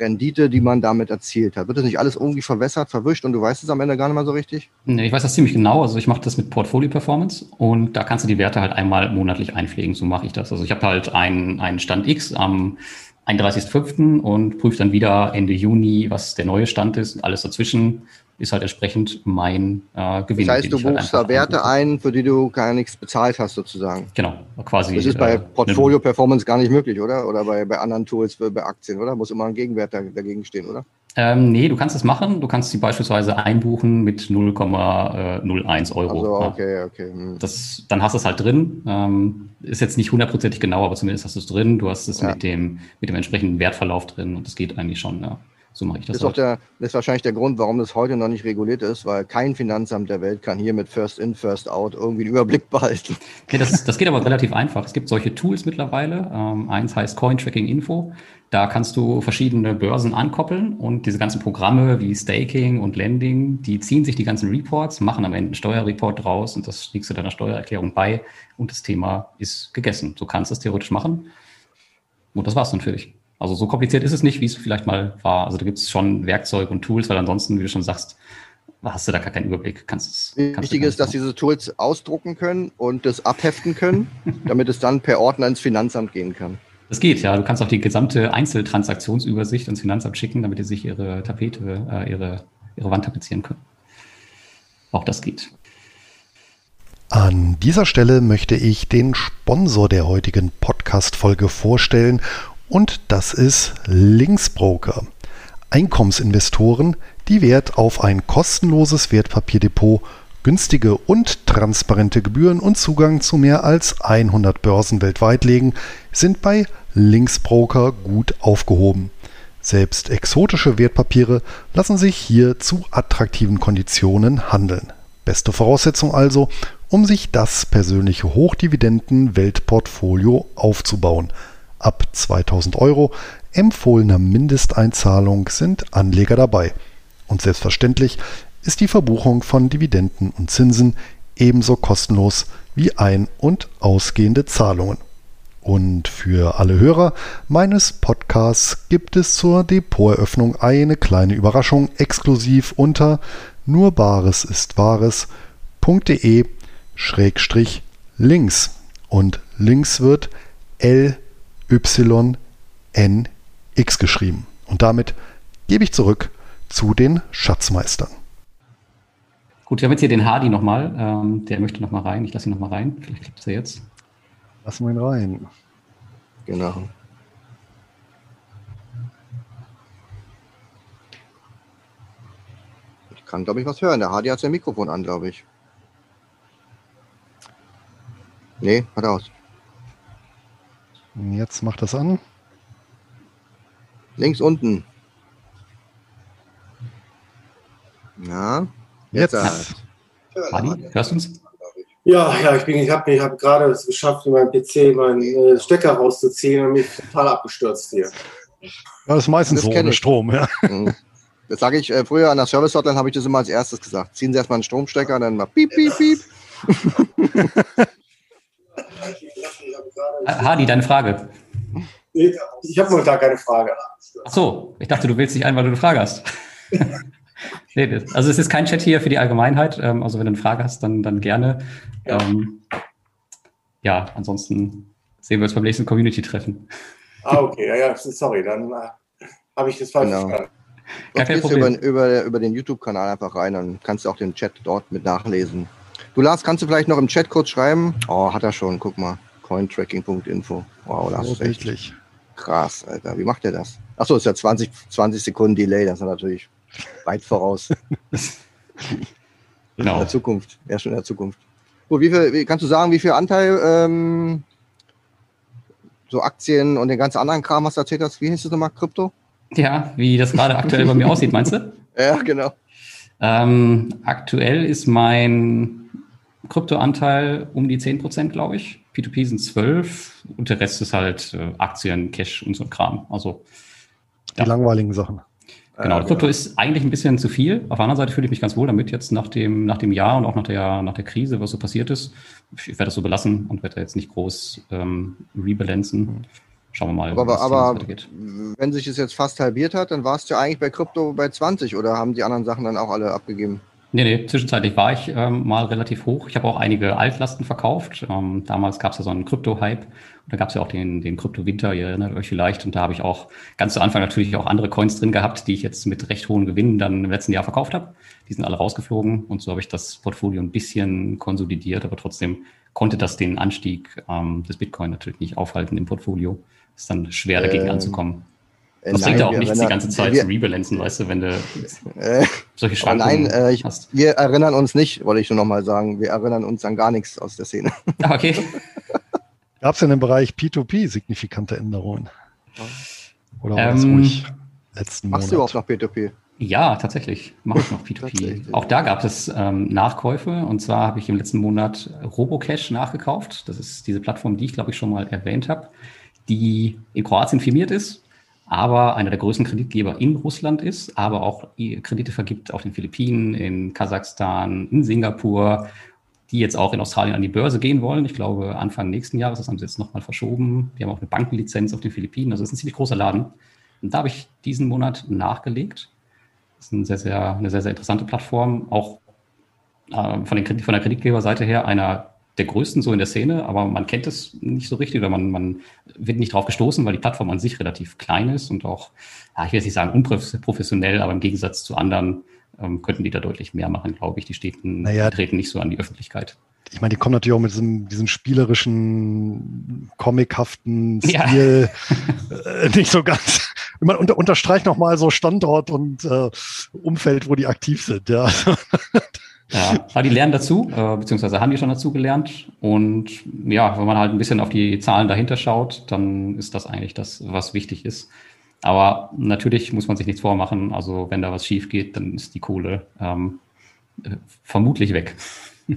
Rendite, die man damit erzielt hat. Wird das nicht alles irgendwie verwässert, verwischt und du weißt es am Ende gar nicht mal so richtig? Nee, ich weiß das ziemlich genau. Also ich mache das mit Portfolio Performance und da kannst du die Werte halt einmal monatlich einpflegen. So mache ich das. Also ich habe halt einen, einen Stand X am 31.05. und prüfe dann wieder Ende Juni, was der neue Stand ist und alles dazwischen ist halt entsprechend mein äh, Gewinn. Das heißt, du halt buchst da Werte ein, für die du gar nichts bezahlt hast, sozusagen. Genau, quasi. Das ist bei äh, Portfolio Performance gar nicht möglich, oder? Oder bei, bei anderen Tools, für, bei Aktien, oder? Muss immer ein Gegenwert dagegen stehen, oder? Ähm, nee, du kannst es machen. Du kannst sie beispielsweise einbuchen mit 0,01 Euro. Also, okay, okay. Hm. Das, dann hast du es halt drin. Ähm, ist jetzt nicht hundertprozentig genau, aber zumindest hast du es drin. Du hast es ja. mit, dem, mit dem entsprechenden Wertverlauf drin und das geht eigentlich schon, ja. So mache ich das. Ist, auch der, ist wahrscheinlich der Grund, warum das heute noch nicht reguliert ist, weil kein Finanzamt der Welt kann hier mit First In, First Out irgendwie einen Überblick behalten. Okay, das, das geht aber relativ einfach. Es gibt solche Tools mittlerweile. Ähm, eins heißt Coin Tracking Info. Da kannst du verschiedene Börsen ankoppeln und diese ganzen Programme wie Staking und Lending, die ziehen sich die ganzen Reports, machen am Ende einen Steuerreport draus und das legst du deiner Steuererklärung bei und das Thema ist gegessen. Du kannst es theoretisch machen. Und das war's dann für dich. Also so kompliziert ist es nicht, wie es vielleicht mal war. Also da gibt es schon Werkzeug und Tools, weil ansonsten, wie du schon sagst, hast du da gar keinen Überblick. Kannst, kannst Wichtig ist, dass diese Tools ausdrucken können und das abheften können, damit es dann per Ordner ins Finanzamt gehen kann. Das geht, ja. Du kannst auch die gesamte Einzeltransaktionsübersicht ins Finanzamt schicken, damit die sich ihre Tapete, äh, ihre, ihre Wand tapezieren können. Auch das geht. An dieser Stelle möchte ich den Sponsor der heutigen Podcast-Folge vorstellen und das ist Linksbroker. Einkommensinvestoren, die Wert auf ein kostenloses Wertpapierdepot, günstige und transparente Gebühren und Zugang zu mehr als 100 Börsen weltweit legen, sind bei Linksbroker gut aufgehoben. Selbst exotische Wertpapiere lassen sich hier zu attraktiven Konditionen handeln. Beste Voraussetzung also, um sich das persönliche Hochdividenden-Weltportfolio aufzubauen. Ab 2000 Euro empfohlener Mindesteinzahlung sind Anleger dabei. Und selbstverständlich ist die Verbuchung von Dividenden und Zinsen ebenso kostenlos wie ein- und ausgehende Zahlungen. Und für alle Hörer meines Podcasts gibt es zur Depoteröffnung eine kleine Überraschung exklusiv unter nurbaresistwahres.de schrägstrich links und links wird L Y N X geschrieben. Und damit gebe ich zurück zu den Schatzmeistern. Gut, wir haben jetzt hier den Hardy nochmal. Ähm, der möchte nochmal rein. Ich lasse ihn nochmal rein. Vielleicht klappt es ja jetzt. Lass mal ihn rein. Genau. Ich kann, glaube ich, was hören. Der Hardy hat sein Mikrofon an, glaube ich. Nee, hat aus. Jetzt macht das an. Links unten. Ja. Jetzt. jetzt. Hardy, hörst du uns? Ja, ja, ich, ich habe ich hab gerade es geschafft, in meinem PC meinen äh, Stecker rauszuziehen und mich total abgestürzt hier. Ja, das ist meistens das so ohne Strom, ja. Mhm. Das sage ich äh, früher an der Service Hotline, habe ich das immer als erstes gesagt. Ziehen Sie erstmal einen Stromstecker und dann mal piep, piep, piep. Hardy, deine Frage. Ich habe nur da keine Frage. Ach so, ich dachte, du willst nicht ein, weil du eine Frage hast. nee, also es ist kein Chat hier für die Allgemeinheit. Ähm, also wenn du eine Frage hast, dann, dann gerne. Ja. Ähm, ja, ansonsten sehen wir uns beim nächsten Community-Treffen. Ah, okay, ja, ja, sorry, dann äh, habe ich das falsch genau. verstanden. Gar kein Problem. Über, über, über den YouTube-Kanal einfach rein, dann kannst du auch den Chat dort mit nachlesen. Du Lars, kannst du vielleicht noch im Chat kurz schreiben? Oh, hat er schon, guck mal. Cointracking.info. Wow, das ist echt krass, Alter. Wie macht er das? Achso, ist ja 20, 20 Sekunden Delay, das ist natürlich weit voraus. genau. In der Zukunft, erst schon in der Zukunft. Gut, wie viel, wie, kannst du sagen, wie viel Anteil ähm, so Aktien und den ganzen anderen Kram, was du erzählt hast, wie heißt das nochmal, Krypto? Ja, wie das gerade aktuell bei mir aussieht, meinst du? Ja, genau. Ähm, aktuell ist mein Kryptoanteil um die 10%, glaube ich. P2P sind 12 und der Rest ist halt äh, Aktien, Cash und so ein Kram. Also die ja. langweiligen Sachen. Genau, äh, Krypto genau. ist eigentlich ein bisschen zu viel. Auf der anderen Seite fühle ich mich ganz wohl damit, jetzt nach dem, nach dem Jahr und auch nach der, nach der Krise, was so passiert ist. Ich werde das so belassen und werde jetzt nicht groß ähm, rebalancen. Schauen wir mal, aber, aber wenn sich es jetzt fast halbiert hat, dann warst du ja eigentlich bei Krypto bei 20 oder haben die anderen Sachen dann auch alle abgegeben? Nee, nee, zwischenzeitlich war ich ähm, mal relativ hoch. Ich habe auch einige Altlasten verkauft. Ähm, damals gab es ja so einen Krypto-Hype. Und da gab es ja auch den, den Krypto-Winter, ihr erinnert euch vielleicht. Und da habe ich auch ganz zu Anfang natürlich auch andere Coins drin gehabt, die ich jetzt mit recht hohen Gewinnen dann im letzten Jahr verkauft habe. Die sind alle rausgeflogen. Und so habe ich das Portfolio ein bisschen konsolidiert, aber trotzdem konnte das den Anstieg ähm, des Bitcoin natürlich nicht aufhalten im Portfolio. Ist dann schwer dagegen ähm, anzukommen. Das bringt ja auch nichts, die ganze Zeit wir, zu rebalancen, weißt du, wenn du äh, solche Schwankungen Nein, äh, ich, hast. Wir erinnern uns nicht, wollte ich nur noch mal sagen. Wir erinnern uns an gar nichts aus der Szene. Ah, okay. Gab es in dem Bereich P2P signifikante Änderungen? Oder war das ähm, ruhig letzten Machst Monat? du auch noch P2P? Ja, tatsächlich mache ich noch P2P. auch da gab es ähm, Nachkäufe und zwar habe ich im letzten Monat Robocash nachgekauft. Das ist diese Plattform, die ich glaube ich schon mal erwähnt habe, die in Kroatien firmiert ist aber einer der größten Kreditgeber in Russland ist, aber auch Kredite vergibt auf den Philippinen, in Kasachstan, in Singapur. die jetzt auch in Australien an die Börse gehen wollen. Ich glaube, Anfang nächsten Jahres, das haben sie jetzt nochmal verschoben. Die haben auch eine Bankenlizenz auf den Philippinen, also es ist ein ziemlich großer Laden. Und da habe ich diesen Monat nachgelegt. Das ist eine sehr, sehr, eine sehr, sehr interessante Plattform, auch äh, von, den, von der Kreditgeberseite her einer der größten so in der Szene, aber man kennt es nicht so richtig oder man, man wird nicht drauf gestoßen, weil die Plattform an sich relativ klein ist und auch, ja, ich will jetzt nicht sagen unprofessionell, aber im Gegensatz zu anderen ähm, könnten die da deutlich mehr machen, glaube ich. Die, stehen, naja, treten nicht so an die Öffentlichkeit. Ich meine, die kommen natürlich auch mit diesem, diesem spielerischen, comichaften Stil ja. äh, nicht so ganz. Man unter, unterstreicht nochmal so Standort und äh, Umfeld, wo die aktiv sind. Ja. Ja, aber die lernen dazu, äh, beziehungsweise haben die schon dazu gelernt. Und ja, wenn man halt ein bisschen auf die Zahlen dahinter schaut, dann ist das eigentlich das, was wichtig ist. Aber natürlich muss man sich nichts vormachen. Also wenn da was schief geht, dann ist die Kohle ähm, äh, vermutlich weg.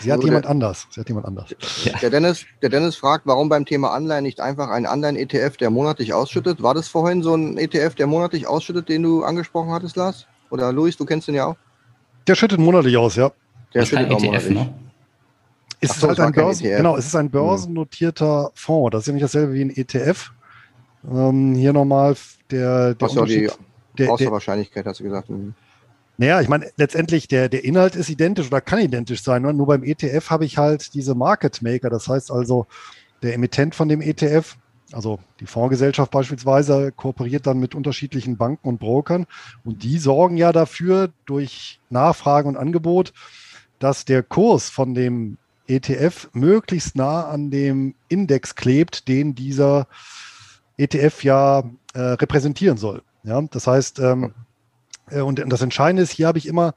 Sie hat so, jemand der, anders. Sie hat jemand anders. Ja. Der, Dennis, der Dennis fragt, warum beim Thema Anleihen nicht einfach ein Anleihen-ETF, der monatlich ausschüttet? War das vorhin so ein ETF, der monatlich ausschüttet, den du angesprochen hattest, Lars? Oder Luis, du kennst den ja auch? Der schüttet monatlich aus, ja. Der das schüttet auch ETF, monatlich. Ne? Ist so, halt ein Börsen, e genau, es ist ein börsennotierter Fonds. Das ist ja nicht dasselbe wie ein ETF. Ähm, hier nochmal der, der Achso, die der, Außerwahrscheinlichkeit, hast du gesagt. Mhm. Naja, ich meine, letztendlich der, der Inhalt ist identisch oder kann identisch sein. Nur beim ETF habe ich halt diese Market Maker. Das heißt also, der Emittent von dem ETF, also die Fondsgesellschaft beispielsweise, kooperiert dann mit unterschiedlichen Banken und Brokern. Und die sorgen ja dafür durch Nachfrage und Angebot, dass der Kurs von dem ETF möglichst nah an dem Index klebt, den dieser ETF ja äh, repräsentieren soll. Ja, das heißt, ähm, äh, und das Entscheidende ist, hier habe ich immer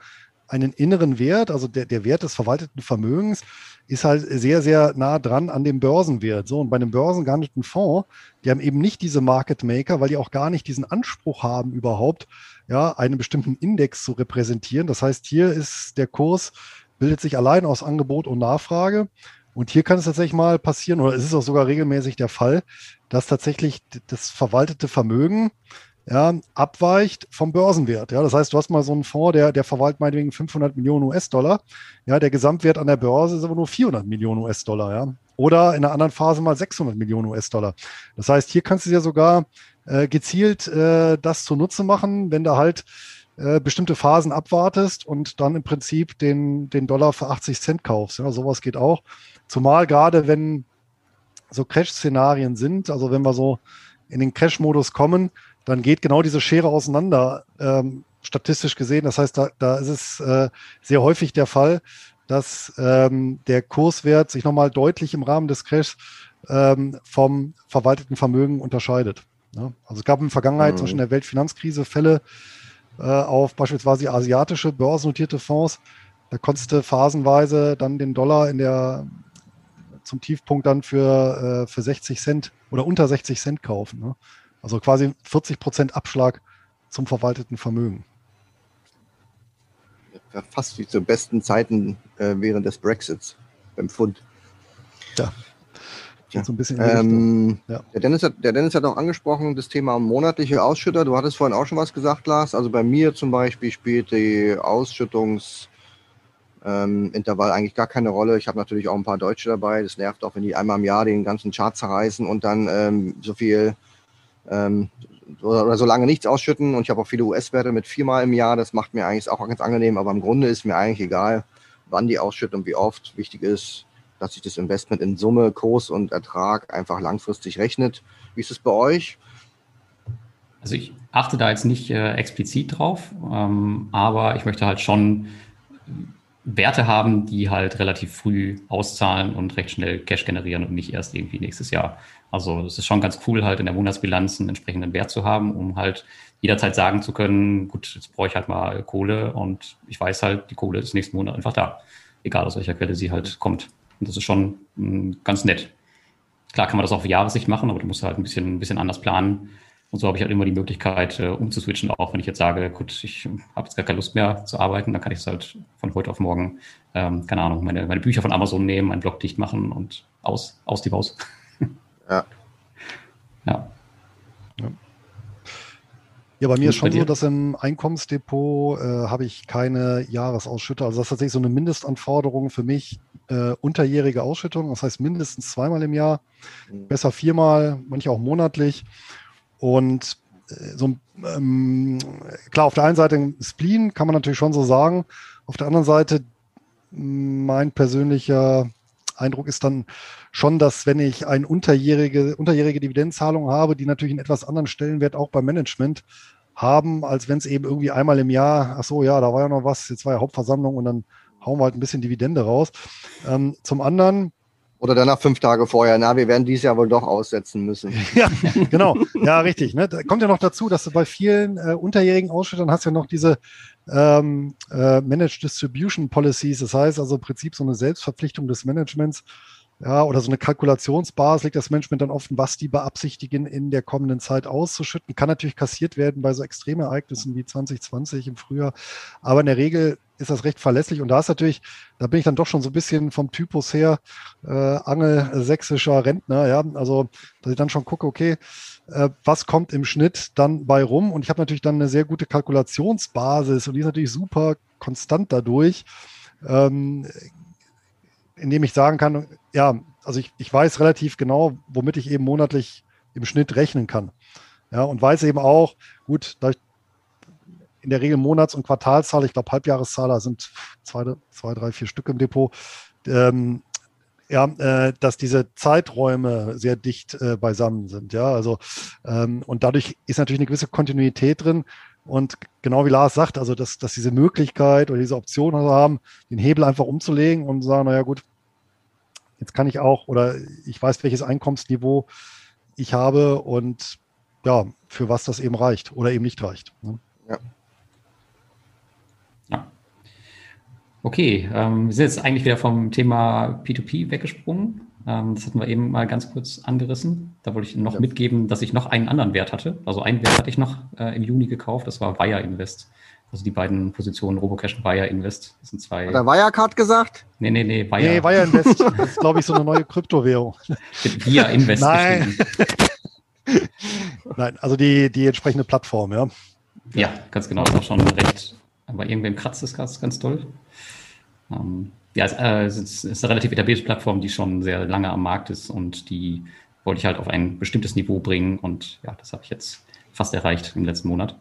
einen inneren Wert, also der, der Wert des verwalteten Vermögens ist halt sehr, sehr nah dran an dem Börsenwert. So, und bei einem börsengehandelten Fonds, die haben eben nicht diese Market Maker, weil die auch gar nicht diesen Anspruch haben, überhaupt ja, einen bestimmten Index zu repräsentieren. Das heißt, hier ist der Kurs, bildet sich allein aus Angebot und Nachfrage. Und hier kann es tatsächlich mal passieren, oder es ist auch sogar regelmäßig der Fall, dass tatsächlich das verwaltete Vermögen ja, abweicht vom Börsenwert. Ja, das heißt, du hast mal so einen Fonds, der, der verwaltet meinetwegen 500 Millionen US-Dollar. Ja, der Gesamtwert an der Börse ist aber nur 400 Millionen US-Dollar. Ja, oder in einer anderen Phase mal 600 Millionen US-Dollar. Das heißt, hier kannst du dir sogar äh, gezielt äh, das zunutze machen, wenn du halt äh, bestimmte Phasen abwartest und dann im Prinzip den, den Dollar für 80 Cent kaufst. Ja, sowas geht auch. Zumal gerade, wenn so Crash-Szenarien sind, also wenn wir so in den Crash-Modus kommen, dann geht genau diese Schere auseinander, ähm, statistisch gesehen. Das heißt, da, da ist es äh, sehr häufig der Fall, dass ähm, der Kurswert sich nochmal deutlich im Rahmen des Crashs ähm, vom verwalteten Vermögen unterscheidet. Ja? Also es gab in der Vergangenheit mhm. zwischen der Weltfinanzkrise Fälle äh, auf beispielsweise asiatische börsennotierte Fonds. Da konntest du phasenweise dann den Dollar in der zum Tiefpunkt dann für, äh, für 60 Cent oder unter 60 Cent kaufen. Ne? Also quasi 40 Prozent Abschlag zum verwalteten Vermögen. Fast wie zu besten Zeiten äh, während des Brexits beim Pfund. Ja. ja. So ein bisschen ähm, ja. der, Dennis hat, der Dennis hat auch angesprochen, das Thema monatliche Ausschütter. Du hattest vorhin auch schon was gesagt, Lars. Also bei mir zum Beispiel spielt die Ausschüttungs- ähm, Intervall eigentlich gar keine Rolle. Ich habe natürlich auch ein paar Deutsche dabei. Das nervt auch, wenn die einmal im Jahr den ganzen Chart zerreißen und dann ähm, so viel ähm, oder, oder so lange nichts ausschütten. Und ich habe auch viele US-Werte mit viermal im Jahr. Das macht mir eigentlich auch ganz angenehm. Aber im Grunde ist mir eigentlich egal, wann die ausschütten und wie oft. Wichtig ist, dass sich das Investment in Summe, Kurs und Ertrag einfach langfristig rechnet. Wie ist es bei euch? Also ich achte da jetzt nicht äh, explizit drauf, ähm, aber ich möchte halt schon Werte haben, die halt relativ früh auszahlen und recht schnell Cash generieren und nicht erst irgendwie nächstes Jahr. Also es ist schon ganz cool, halt in der Monatsbilanz einen entsprechenden Wert zu haben, um halt jederzeit sagen zu können, gut, jetzt brauche ich halt mal Kohle und ich weiß halt, die Kohle ist nächsten Monat einfach da, egal aus welcher Quelle sie halt kommt. Und das ist schon mh, hm, ganz nett. Klar kann man das auch auf Jahressicht machen, aber du musst halt ein bisschen, ein bisschen anders planen. Und so habe ich halt immer die Möglichkeit, äh, umzuswitchen, auch wenn ich jetzt sage, gut, ich habe jetzt gar keine Lust mehr zu arbeiten, dann kann ich es halt von heute auf morgen, ähm, keine Ahnung, meine, meine Bücher von Amazon nehmen, meinen Blog dicht machen und aus, aus die Maus. Ja. ja. Ja, bei mir ist schon so, dass im Einkommensdepot äh, habe ich keine Jahresausschüttung. Also das ist tatsächlich so eine Mindestanforderung für mich, äh, unterjährige Ausschüttung. Das heißt mindestens zweimal im Jahr, mhm. besser viermal, manchmal auch monatlich. Und äh, so ähm, klar, auf der einen Seite Spleen kann man natürlich schon so sagen. Auf der anderen Seite, mein persönlicher Eindruck ist dann schon, dass wenn ich eine unterjährige, unterjährige Dividendenzahlung habe, die natürlich einen etwas anderen Stellenwert auch beim Management haben, als wenn es eben irgendwie einmal im Jahr, ach so, ja, da war ja noch was, jetzt war ja Hauptversammlung und dann hauen wir halt ein bisschen Dividende raus. Ähm, zum anderen. Oder danach fünf Tage vorher, na, wir werden dieses Jahr wohl doch aussetzen müssen. ja, genau. Ja, richtig. Ne? Da kommt ja noch dazu, dass du bei vielen äh, unterjährigen Ausschüttern hast ja noch diese ähm, äh, Managed Distribution Policies. Das heißt also im Prinzip so eine Selbstverpflichtung des Managements, ja, oder so eine Kalkulationsbasis legt das Management dann offen, was die beabsichtigen, in der kommenden Zeit auszuschütten. Kann natürlich kassiert werden bei so Extremereignissen wie 2020 im Frühjahr. Aber in der Regel ist das recht verlässlich. Und da ist natürlich, da bin ich dann doch schon so ein bisschen vom Typus her äh, angelsächsischer Rentner, ja. Also, dass ich dann schon gucke, okay, äh, was kommt im Schnitt dann bei rum? Und ich habe natürlich dann eine sehr gute Kalkulationsbasis und die ist natürlich super konstant dadurch. Ähm, indem ich sagen kann, ja, also ich, ich weiß relativ genau, womit ich eben monatlich im Schnitt rechnen kann. Ja, und weiß eben auch, gut, da ich in der Regel Monats- und Quartalszahler, ich glaube Halbjahreszahler sind zwei, zwei, drei, vier Stück im Depot, ähm, ja, äh, dass diese Zeiträume sehr dicht äh, beisammen sind. Ja, also ähm, und dadurch ist natürlich eine gewisse Kontinuität drin. Und genau wie Lars sagt, also dass, dass diese Möglichkeit oder diese Option haben, den Hebel einfach umzulegen und sagen, naja gut, Jetzt kann ich auch oder ich weiß, welches Einkommensniveau ich habe und ja, für was das eben reicht oder eben nicht reicht. Ne? Ja. ja. Okay, ähm, wir sind jetzt eigentlich wieder vom Thema P2P weggesprungen. Ähm, das hatten wir eben mal ganz kurz angerissen. Da wollte ich noch ja. mitgeben, dass ich noch einen anderen Wert hatte. Also einen Wert hatte ich noch äh, im Juni gekauft, das war Wire Invest. Also die beiden Positionen Robocash und Wire Invest. Das sind zwei. Hat er Wirecard gesagt? Nee, nee, nee, Wire. Nee, Wire Invest. Das ist, glaube ich, so eine neue Kryptowährung. Via Invest. Nein. Nein, also die, die entsprechende Plattform, ja. Ja, ganz genau. Das ist auch schon recht. Aber irgendwem kratzt das ganz, ganz toll. Ähm, ja, äh, es ist, ist, eine relativ etablierte Plattform, die schon sehr lange am Markt ist und die wollte ich halt auf ein bestimmtes Niveau bringen und ja, das habe ich jetzt fast erreicht im letzten Monat.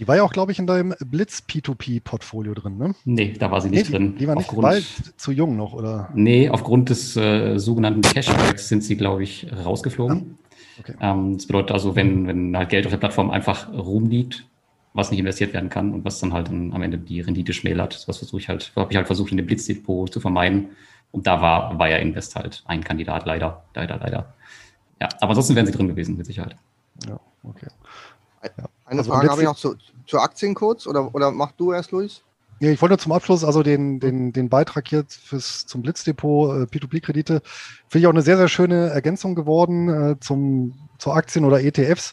Die war ja auch, glaube ich, in deinem Blitz P2P-Portfolio drin, ne? Nee, da war sie nicht nee, drin. Die, war nicht aufgrund, bald zu jung noch, oder? Nee, aufgrund des äh, sogenannten Cashbacks sind sie, glaube ich, rausgeflogen. Ah, okay. ähm, das bedeutet also, wenn, wenn halt Geld auf der Plattform einfach rumliegt, was nicht investiert werden kann und was dann halt dann am Ende die Rendite schmälert, was versuche ich halt, habe ich halt versucht, in dem Blitzdepot zu vermeiden. Und da war, war ja Invest halt ein Kandidat, leider, leider, leider. Ja, aber ansonsten wären sie drin gewesen, mit Sicherheit. Ja, okay. Ja. Eine also Frage habe ich noch zu, zu Aktien kurz oder, oder mach du erst, Luis? Ja, ich wollte zum Abschluss also den, den, den Beitrag hier fürs, zum Blitzdepot äh, P2P-Kredite. Finde ich auch eine sehr, sehr schöne Ergänzung geworden äh, zum, zu Aktien oder ETFs.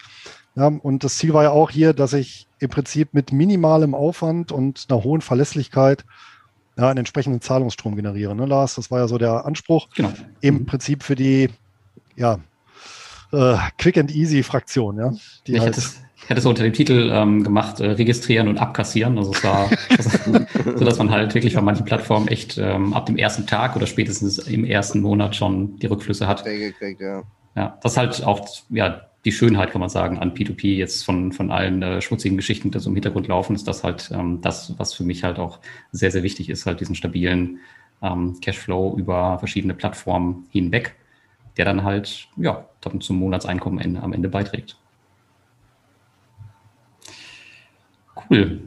Ja, und das Ziel war ja auch hier, dass ich im Prinzip mit minimalem Aufwand und einer hohen Verlässlichkeit ja, einen entsprechenden Zahlungsstrom generiere. Ne, Lars? Das war ja so der Anspruch. Genau. Im mhm. Prinzip für die ja, äh, Quick and Easy Fraktion. Ja, die ich halt, hätte ich hätte es unter dem Titel ähm, gemacht, äh, registrieren und abkassieren. Also es war so, dass man halt wirklich bei manchen Plattformen echt ähm, ab dem ersten Tag oder spätestens im ersten Monat schon die Rückflüsse hat. Gekriegt, ja. ja, das ist halt auch ja, die Schönheit, kann man sagen, an P2P jetzt von, von allen äh, schmutzigen Geschichten, die so im Hintergrund laufen, ist das halt ähm, das, was für mich halt auch sehr, sehr wichtig ist, halt diesen stabilen ähm, Cashflow über verschiedene Plattformen hinweg, der dann halt, ja, dann zum Monatseinkommen am Ende beiträgt. Cool.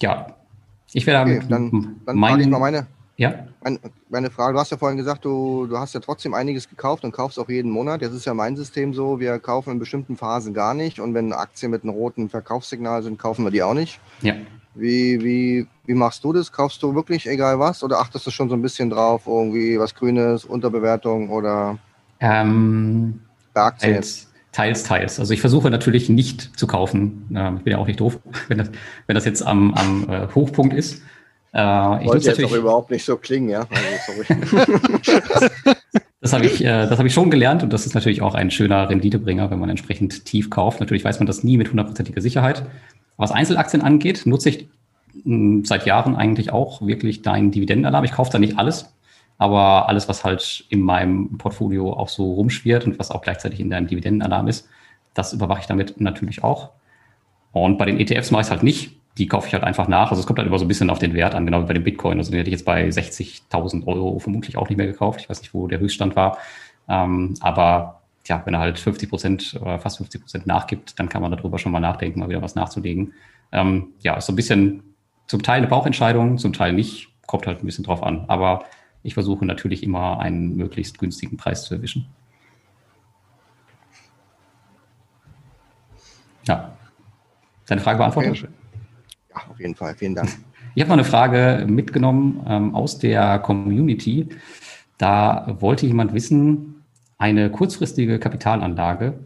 Ja. Ich werde okay, dann, dann frage ich mal meine, ja? meine, meine Frage. Du hast ja vorhin gesagt, du, du hast ja trotzdem einiges gekauft und kaufst auch jeden Monat. Jetzt ist ja mein System so, wir kaufen in bestimmten Phasen gar nicht und wenn Aktien mit einem roten Verkaufssignal sind, kaufen wir die auch nicht. Ja. Wie, wie, wie machst du das? Kaufst du wirklich egal was oder achtest du schon so ein bisschen drauf, irgendwie was Grünes, Unterbewertung oder ähm, bei Aktien als? Teils, teils. Also ich versuche natürlich nicht zu kaufen. ich bin ja auch nicht doof, wenn das, wenn das jetzt am, am äh, Hochpunkt ist. Äh, ich Wollte jetzt auch überhaupt nicht so klingen, ja. Also, das habe ich, äh, das hab ich schon gelernt und das ist natürlich auch ein schöner Renditebringer, wenn man entsprechend tief kauft. Natürlich weiß man das nie mit hundertprozentiger Sicherheit. Was Einzelaktien angeht, nutze ich hm, seit Jahren eigentlich auch wirklich deinen Dividendenalarm. Ich kaufe da nicht alles, aber alles, was halt in meinem Portfolio auch so rumschwirrt und was auch gleichzeitig in deinem Dividendenalarm ist, das überwache ich damit natürlich auch. Und bei den ETFs mache ich es halt nicht. Die kaufe ich halt einfach nach. Also es kommt halt immer so ein bisschen auf den Wert an, genau wie bei dem Bitcoin. Also den hätte ich jetzt bei 60.000 Euro vermutlich auch nicht mehr gekauft. Ich weiß nicht, wo der Höchststand war. Ähm, aber ja, wenn er halt 50 Prozent oder fast 50 Prozent nachgibt, dann kann man darüber schon mal nachdenken, mal wieder was nachzulegen. Ähm, ja, ist so ein bisschen zum Teil eine Bauchentscheidung, zum Teil nicht. Kommt halt ein bisschen drauf an. Aber ich versuche natürlich immer einen möglichst günstigen Preis zu erwischen. Ja. Deine Frage beantwortet? Okay. Ja, auf jeden Fall. Vielen Dank. Ich habe mal eine Frage mitgenommen ähm, aus der Community. Da wollte jemand wissen, eine kurzfristige Kapitalanlage,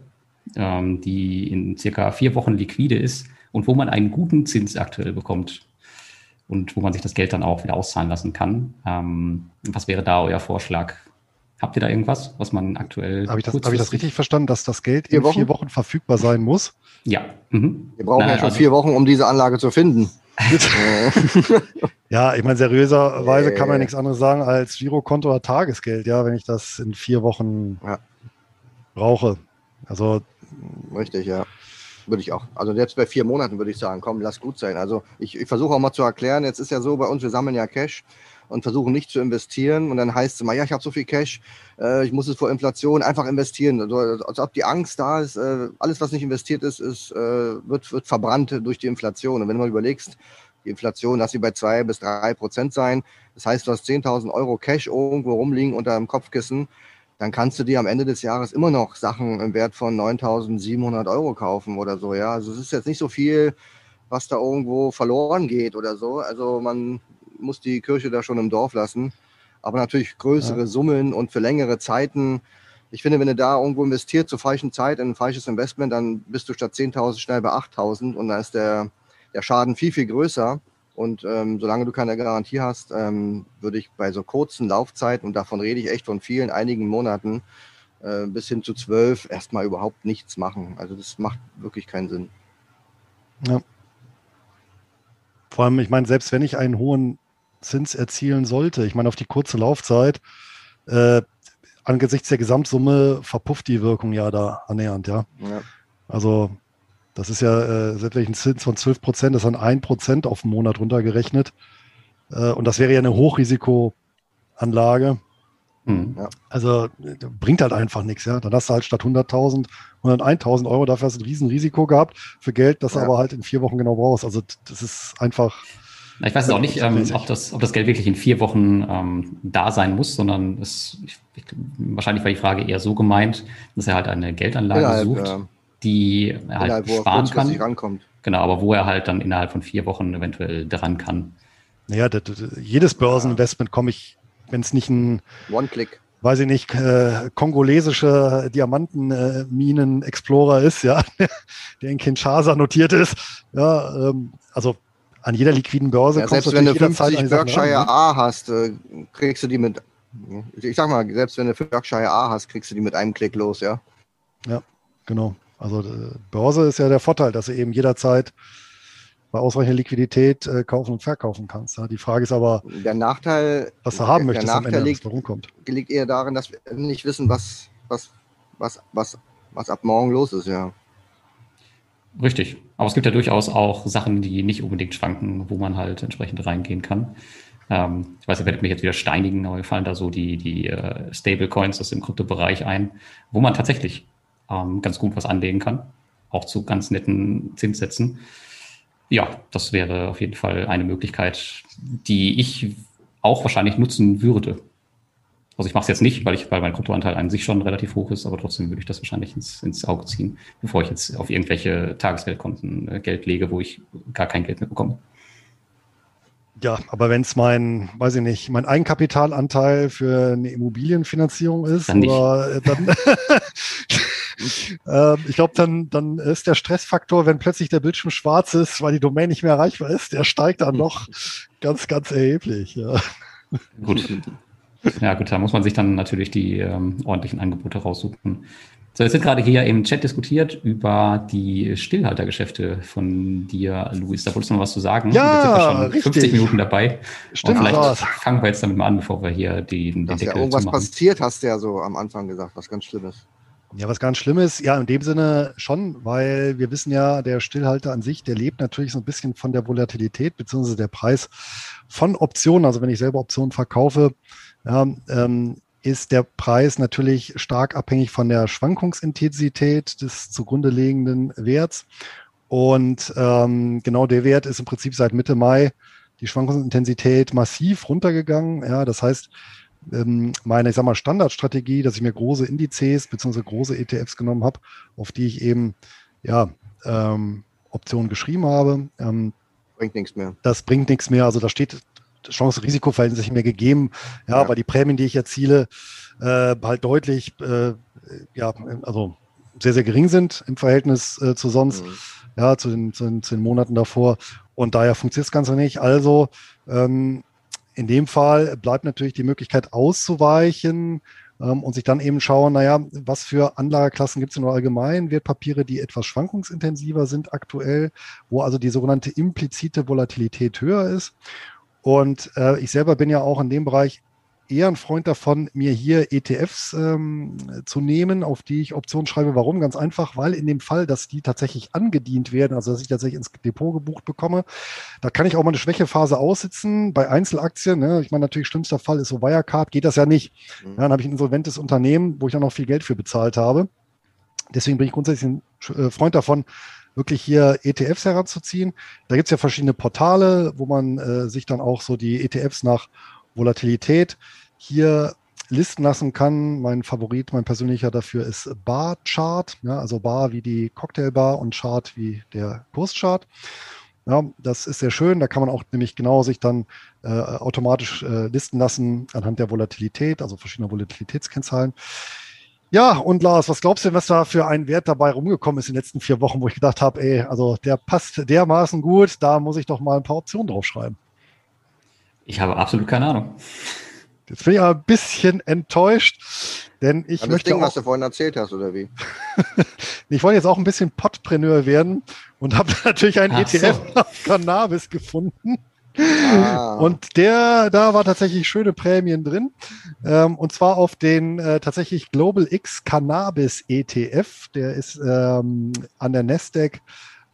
ähm, die in circa vier Wochen liquide ist und wo man einen guten Zins aktuell bekommt und wo man sich das Geld dann auch wieder auszahlen lassen kann. Ähm, was wäre da euer Vorschlag? Habt ihr da irgendwas, was man aktuell. Habe ich, das, hab ich das richtig verstanden, dass das Geld vier in Wochen? vier Wochen verfügbar sein muss? Ja. Mhm. Wir brauchen Na, ja schon also, vier Wochen, um diese Anlage zu finden. ja, ich meine, seriöserweise kann man nichts anderes sagen als Girokonto oder Tagesgeld, ja, wenn ich das in vier Wochen ja. brauche. Also. Richtig, ja. Würde ich auch. Also jetzt bei vier Monaten würde ich sagen, komm, lass gut sein. Also ich, ich versuche auch mal zu erklären, jetzt ist ja so bei uns, wir sammeln ja Cash und versuchen nicht zu investieren. Und dann heißt es immer, ja, ich habe so viel Cash, äh, ich muss es vor Inflation einfach investieren. Also, als ob die Angst da ist, äh, alles, was nicht investiert ist, ist äh, wird, wird verbrannt durch die Inflation. Und wenn du mal überlegst, die Inflation, lass sie bei zwei bis drei Prozent sein. Das heißt, du hast 10.000 Euro Cash irgendwo rumliegen unter dem Kopfkissen. Dann kannst du dir am Ende des Jahres immer noch Sachen im Wert von 9.700 Euro kaufen oder so. Ja, also es ist jetzt nicht so viel, was da irgendwo verloren geht oder so. Also man muss die Kirche da schon im Dorf lassen. Aber natürlich größere ja. Summen und für längere Zeiten. Ich finde, wenn du da irgendwo investiert zur falschen Zeit in ein falsches Investment, dann bist du statt 10.000 schnell bei 8.000 und da ist der, der Schaden viel, viel größer. Und ähm, solange du keine Garantie hast, ähm, würde ich bei so kurzen Laufzeiten, und davon rede ich echt von vielen, einigen Monaten, äh, bis hin zu zwölf, erstmal überhaupt nichts machen. Also das macht wirklich keinen Sinn. Ja. Vor allem, ich meine, selbst wenn ich einen hohen Zins erzielen sollte. Ich meine, auf die kurze Laufzeit, äh, angesichts der Gesamtsumme verpufft die Wirkung ja da annähernd, ja. ja. Also das ist ja, äh, selbst einen Zins von 12 Prozent, das ist dann ein Prozent auf den Monat runtergerechnet. Äh, und das wäre ja eine Hochrisikoanlage. Mhm. Ja. Also bringt halt einfach nichts, ja. Dann hast du halt statt 100.000, 101.000 Euro, dafür hast du ein Riesenrisiko gehabt für Geld, das ja. du aber halt in vier Wochen genau brauchst. Also das ist einfach ich weiß jetzt auch nicht, ähm, ob, das, ob das Geld wirklich in vier Wochen ähm, da sein muss, sondern es, ich, ich, wahrscheinlich war die Frage eher so gemeint, dass er halt eine Geldanlage innerhalb, sucht, äh, die er halt innerhalb, sparen kann. Rankommt. Genau, aber wo er halt dann innerhalb von vier Wochen eventuell dran kann. Naja, das, das, jedes Börseninvestment komme ich, wenn es nicht ein One-Click weiß ich nicht, äh, kongolesische Diamantenminen-Explorer ist, ja, der in Kinshasa notiert ist. Ja, ähm, also an jeder liquiden Börse ja, selbst wenn du 50 Berkshire ran, ne? A hast, äh, kriegst du die mit, ich sag mal, selbst wenn du Berkshire A hast, kriegst du die mit einem Klick los, ja. Ja, genau. Also äh, Börse ist ja der Vorteil, dass du eben jederzeit bei ausreichender Liquidität äh, kaufen und verkaufen kannst. Ja. Die Frage ist aber, der Nachteil, was du haben möchtest am Ende, liegt, warum kommt. liegt eher darin, dass wir nicht wissen, was, was, was, was, was ab morgen los ist, ja. Richtig. Aber es gibt ja durchaus auch Sachen, die nicht unbedingt schwanken, wo man halt entsprechend reingehen kann. Ähm, ich weiß, ihr werdet mich jetzt wieder steinigen, aber mir fallen da so die, die äh, Stablecoins aus dem Kryptobereich ein, wo man tatsächlich ähm, ganz gut was anlegen kann. Auch zu ganz netten Zinssätzen. Ja, das wäre auf jeden Fall eine Möglichkeit, die ich auch wahrscheinlich nutzen würde. Also ich mache es jetzt nicht, weil ich, weil mein Kontoanteil an sich schon relativ hoch ist, aber trotzdem würde ich das wahrscheinlich ins, ins Auge ziehen, bevor ich jetzt auf irgendwelche Tagesgeldkonten äh, Geld lege, wo ich gar kein Geld mehr bekomme. Ja, aber wenn es mein, weiß ich nicht, mein Eigenkapitalanteil für eine Immobilienfinanzierung ist, dann oder äh, dann, äh, ich glaube, dann, dann ist der Stressfaktor, wenn plötzlich der Bildschirm schwarz ist, weil die Domain nicht mehr erreichbar ist, der steigt dann noch ganz, ganz erheblich. Ja. Gut. Ja, gut, da muss man sich dann natürlich die ähm, ordentlichen Angebote raussuchen. So, jetzt wird gerade hier im Chat diskutiert über die Stillhaltergeschäfte von dir, Luis. Da wolltest du noch was zu sagen. Ja, schon richtig. 50 Minuten dabei. Stimmt, Und vielleicht Lars. fangen wir jetzt damit mal an, bevor wir hier die, den Dass ja irgendwas zumachen. passiert, hast du ja so am Anfang gesagt, was ganz Schlimmes. Ja, was ganz Schlimmes, ja, in dem Sinne schon, weil wir wissen ja, der Stillhalter an sich, der lebt natürlich so ein bisschen von der Volatilität, beziehungsweise der Preis von Optionen. Also wenn ich selber Optionen verkaufe, ja, ähm, ist der Preis natürlich stark abhängig von der Schwankungsintensität des zugrunde liegenden Werts. Und ähm, genau der Wert ist im Prinzip seit Mitte Mai die Schwankungsintensität massiv runtergegangen. Ja, das heißt, ähm, meine, ich sag mal, Standardstrategie, dass ich mir große Indizes bzw. große ETFs genommen habe, auf die ich eben ja, ähm, Optionen geschrieben habe. Ähm, Bringt nichts mehr. das bringt nichts mehr. Also da steht Chance-Risiko-Verhältnis nicht mehr gegeben, ja, Ja. weil die Prämien, die ich erziele, äh, halt deutlich, äh, ja, also sehr, sehr gering sind im Verhältnis äh, zu sonst Mhm. ja, zu den, zu, den, zu den Monaten davor. Und daher funktioniert das Ganze nicht. Also ähm, in dem Fall bleibt natürlich die Möglichkeit auszuweichen ähm, und sich dann eben schauen, naja, was für Anlageklassen gibt es denn nur allgemein? Wertpapiere, die etwas schwankungsintensiver sind aktuell, wo also die sogenannte implizite Volatilität höher ist. Und äh, ich selber bin ja auch in dem Bereich eher ein Freund davon, mir hier ETFs ähm, zu nehmen, auf die ich Optionen schreibe. Warum? Ganz einfach, weil in dem Fall, dass die tatsächlich angedient werden, also dass ich tatsächlich ins Depot gebucht bekomme, da kann ich auch mal eine Schwächephase aussitzen. Bei Einzelaktien, ne, ich meine, natürlich schlimmster Fall ist so Wirecard, geht das ja nicht. Mhm. Ja, dann habe ich ein insolventes Unternehmen, wo ich dann noch viel Geld für bezahlt habe. Deswegen bin ich grundsätzlich ein äh, Freund davon, wirklich hier ETFs heranzuziehen. Da gibt es ja verschiedene Portale, wo man äh, sich dann auch so die ETFs nach Volatilität hier listen lassen kann. Mein Favorit, mein persönlicher dafür ist Bar Chart, ja, also Bar wie die Cocktailbar und Chart wie der Kurschart. Ja, das ist sehr schön. Da kann man auch nämlich genau sich dann äh, automatisch äh, listen lassen anhand der Volatilität, also verschiedener Volatilitätskennzahlen. Ja, und Lars, was glaubst du denn, was da für ein Wert dabei rumgekommen ist in den letzten vier Wochen, wo ich gedacht habe, ey, also der passt dermaßen gut, da muss ich doch mal ein paar Optionen draufschreiben. Ich habe absolut keine Ahnung. Jetzt bin ich aber ein bisschen enttäuscht, denn ich das möchte Ding, was auch, du vorhin erzählt hast, oder wie? ich wollte jetzt auch ein bisschen Podpreneur werden und habe natürlich einen Ach so. ETF auf Cannabis gefunden. Ah, Und der, da war tatsächlich schöne Prämien drin. Ähm, und zwar auf den äh, tatsächlich Global X Cannabis ETF. Der ist ähm, an der Nasdaq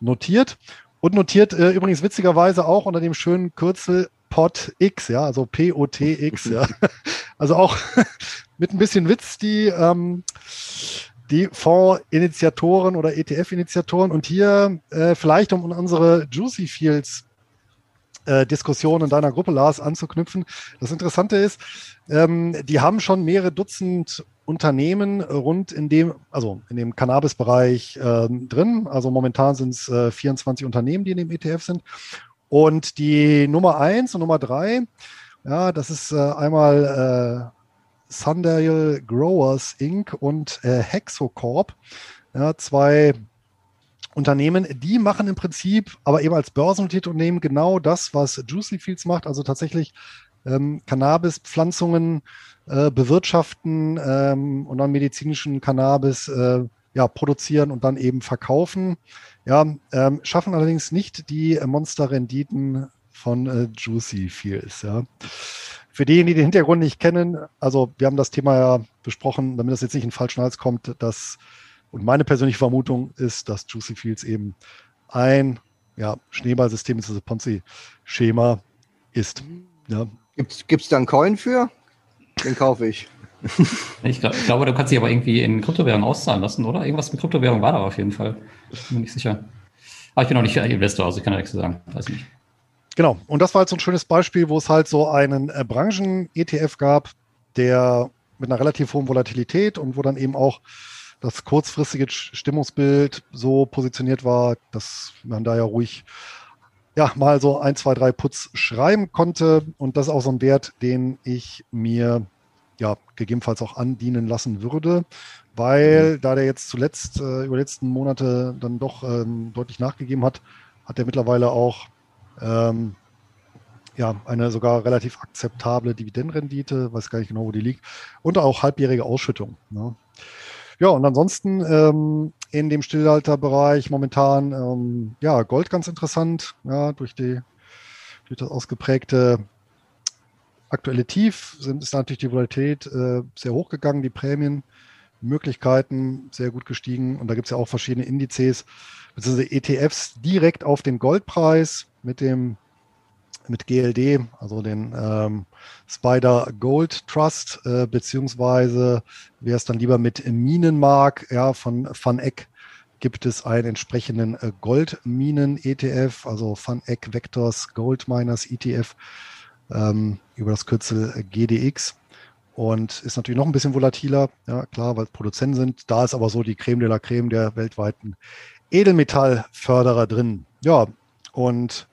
notiert. Und notiert äh, übrigens witzigerweise auch unter dem schönen Kürzel POTX, ja, also P-O-T-X, ja. Also auch mit ein bisschen Witz die, ähm, die Fondsinitiatoren oder ETF-Initiatoren. Und hier äh, vielleicht um unsere Juicy Fields äh, Diskussion in deiner Gruppe, Lars, anzuknüpfen. Das Interessante ist, ähm, die haben schon mehrere Dutzend Unternehmen rund in dem, also in dem Cannabis-Bereich ähm, drin. Also momentan sind es äh, 24 Unternehmen, die in dem ETF sind. Und die Nummer eins und Nummer drei, ja, das ist äh, einmal äh, Sundale Growers Inc. und äh, Hexocorp. Ja, zwei Unternehmen, die machen im Prinzip, aber eben als börsennotierte Unternehmen genau das, was Juicy Fields macht, also tatsächlich ähm, Cannabis-Pflanzungen äh, bewirtschaften ähm, und dann medizinischen Cannabis äh, ja, produzieren und dann eben verkaufen. Ja, ähm, schaffen allerdings nicht die Monsterrenditen von äh, Juicy Fields. Ja. Für diejenigen, die den Hintergrund nicht kennen, also wir haben das Thema ja besprochen, damit das jetzt nicht in den falschen Hals kommt, dass und meine persönliche Vermutung ist, dass Juicy Fields eben ein ja, Schneeballsystem, das Ponzi-Schema ist. Ja. Gibt es da einen Coin für? Den kaufe ich. Ich, glaub, ich glaube, du kannst dich aber irgendwie in Kryptowährung auszahlen lassen, oder? Irgendwas mit Kryptowährung war da auf jeden Fall. Bin mir nicht sicher. Aber ich bin auch nicht Investor, also ich kann da nichts zu sagen. Weiß nicht. Genau. Und das war jetzt so ein schönes Beispiel, wo es halt so einen äh, Branchen-ETF gab, der mit einer relativ hohen Volatilität und wo dann eben auch das kurzfristige Stimmungsbild so positioniert war, dass man da ja ruhig ja, mal so ein, zwei, drei Putz schreiben konnte. Und das ist auch so ein Wert, den ich mir ja gegebenenfalls auch andienen lassen würde, weil mhm. da der jetzt zuletzt äh, über die letzten Monate dann doch ähm, deutlich nachgegeben hat, hat er mittlerweile auch ähm, ja, eine sogar relativ akzeptable Dividendenrendite, weiß gar nicht genau, wo die liegt, und auch halbjährige Ausschüttung. Ne? Ja, und ansonsten ähm, in dem Stillhalterbereich momentan ähm, ja Gold ganz interessant, ja, durch die durch das ausgeprägte aktuelle Tief sind, ist natürlich die Volatilität äh, sehr hoch gegangen, die Prämien, Möglichkeiten sehr gut gestiegen und da gibt es ja auch verschiedene Indizes bzw. ETFs direkt auf den Goldpreis mit dem mit GLD, also den ähm, Spider Gold Trust, äh, beziehungsweise wer es dann lieber mit Minen mag, ja, von Van Eck gibt es einen entsprechenden äh, Goldminen-ETF, also Van Eck Vectors Gold Miners ETF ähm, über das Kürzel GDX und ist natürlich noch ein bisschen volatiler, ja klar, weil es Produzenten sind. Da ist aber so die Creme de la Creme der weltweiten Edelmetallförderer drin. Ja, und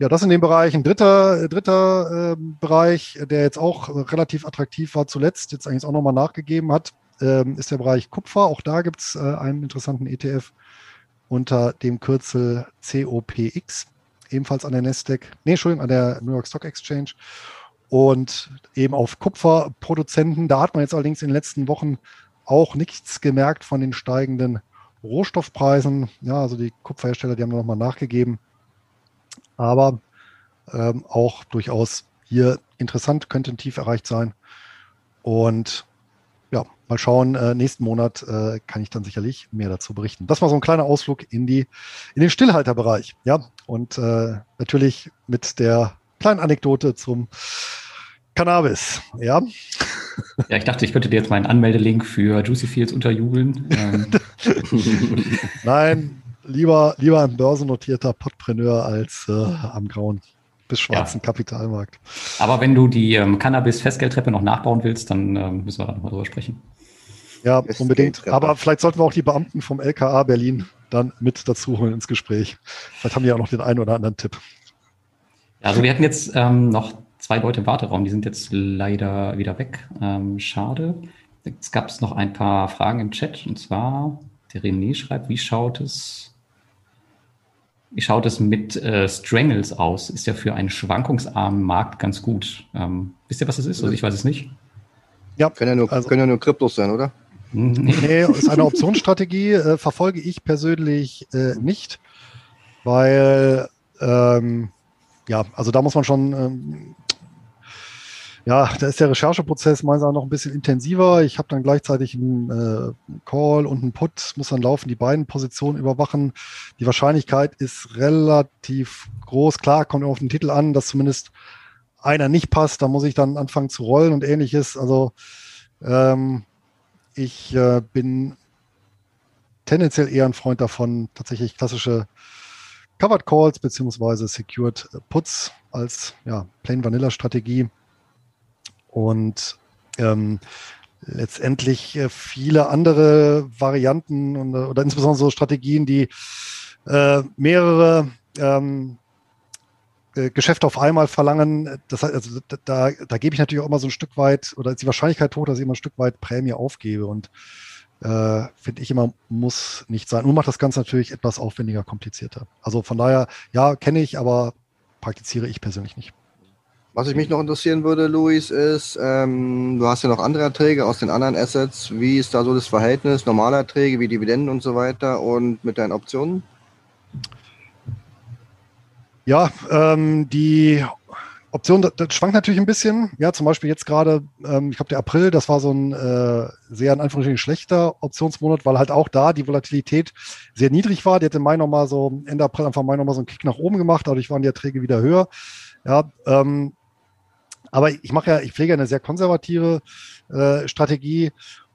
ja, das in dem Bereich. Ein dritter, dritter äh, Bereich, der jetzt auch relativ attraktiv war zuletzt, jetzt eigentlich auch nochmal nachgegeben hat, ähm, ist der Bereich Kupfer. Auch da gibt es äh, einen interessanten ETF unter dem Kürzel COPX, ebenfalls an der Nasdaq, nee, Entschuldigung, an der New York Stock Exchange und eben auf Kupferproduzenten. Da hat man jetzt allerdings in den letzten Wochen auch nichts gemerkt von den steigenden Rohstoffpreisen. Ja, also die Kupferhersteller, die haben nochmal nachgegeben aber ähm, auch durchaus hier interessant, könnte ein Tief erreicht sein. Und ja, mal schauen, äh, nächsten Monat äh, kann ich dann sicherlich mehr dazu berichten. Das war so ein kleiner Ausflug in die, in den Stillhalterbereich. Ja, und äh, natürlich mit der kleinen Anekdote zum Cannabis. Ja. Ja, ich dachte, ich könnte dir jetzt meinen Anmeldelink für Juicy Fields unterjubeln. Ähm. Nein, lieber, lieber ein börsennotierter Podpreneur als äh, am grauen bis schwarzen ja. Kapitalmarkt. Aber wenn du die ähm, Cannabis-Festgeldtreppe noch nachbauen willst, dann ähm, müssen wir da nochmal drüber sprechen. Ja, unbedingt. Aber vielleicht sollten wir auch die Beamten vom LKA Berlin dann mit dazu holen ins Gespräch. Vielleicht haben die auch noch den einen oder anderen Tipp. Ja, also wir hatten jetzt ähm, noch zwei Leute im Warteraum, die sind jetzt leider wieder weg. Ähm, schade. Jetzt gab es noch ein paar Fragen im Chat und zwar, der René schreibt, wie schaut es wie schaut es mit äh, Strangles aus? Ist ja für einen schwankungsarmen Markt ganz gut. Ähm, wisst ihr, was das ist? Also ich weiß es nicht. Ja, können ja nur, also, können ja nur Kryptos sein, oder? Nee, ist eine Optionsstrategie, äh, verfolge ich persönlich äh, nicht, weil ähm, ja, also da muss man schon ähm, ja, da ist der Rechercheprozess meines Erachtens noch ein bisschen intensiver. Ich habe dann gleichzeitig einen äh, Call und einen Put, muss dann laufen, die beiden Positionen überwachen. Die Wahrscheinlichkeit ist relativ groß. Klar, kommt auf den Titel an, dass zumindest einer nicht passt. Da muss ich dann anfangen zu rollen und ähnliches. Also ähm, ich äh, bin tendenziell eher ein Freund davon, tatsächlich klassische Covered Calls beziehungsweise Secured Puts als ja, Plain Vanilla Strategie und ähm, letztendlich äh, viele andere Varianten und, äh, oder insbesondere so Strategien, die äh, mehrere ähm, äh, Geschäfte auf einmal verlangen. Das also da, da gebe ich natürlich auch immer so ein Stück weit oder ist die Wahrscheinlichkeit hoch, dass ich immer ein Stück weit Prämie aufgebe und äh, finde ich immer, muss nicht sein. Nun macht das Ganze natürlich etwas aufwendiger, komplizierter. Also von daher, ja, kenne ich, aber praktiziere ich persönlich nicht. Was ich mich noch interessieren würde, Luis, ist, ähm, du hast ja noch andere Erträge aus den anderen Assets. Wie ist da so das Verhältnis normale Erträge wie Dividenden und so weiter und mit deinen Optionen? Ja, ähm, die Option, das, das, schwankt natürlich ein bisschen. Ja, zum Beispiel jetzt gerade, ähm, ich glaube, der April, das war so ein äh, sehr in Anführungsstrichen schlechter Optionsmonat, weil halt auch da die Volatilität sehr niedrig war. Die hat im Mai nochmal so, Ende April, Anfang Mai nochmal so einen Kick nach oben gemacht, dadurch waren die Erträge wieder höher. Ja, ähm, aber ich mache ja, ich pflege eine sehr konservative äh, Strategie.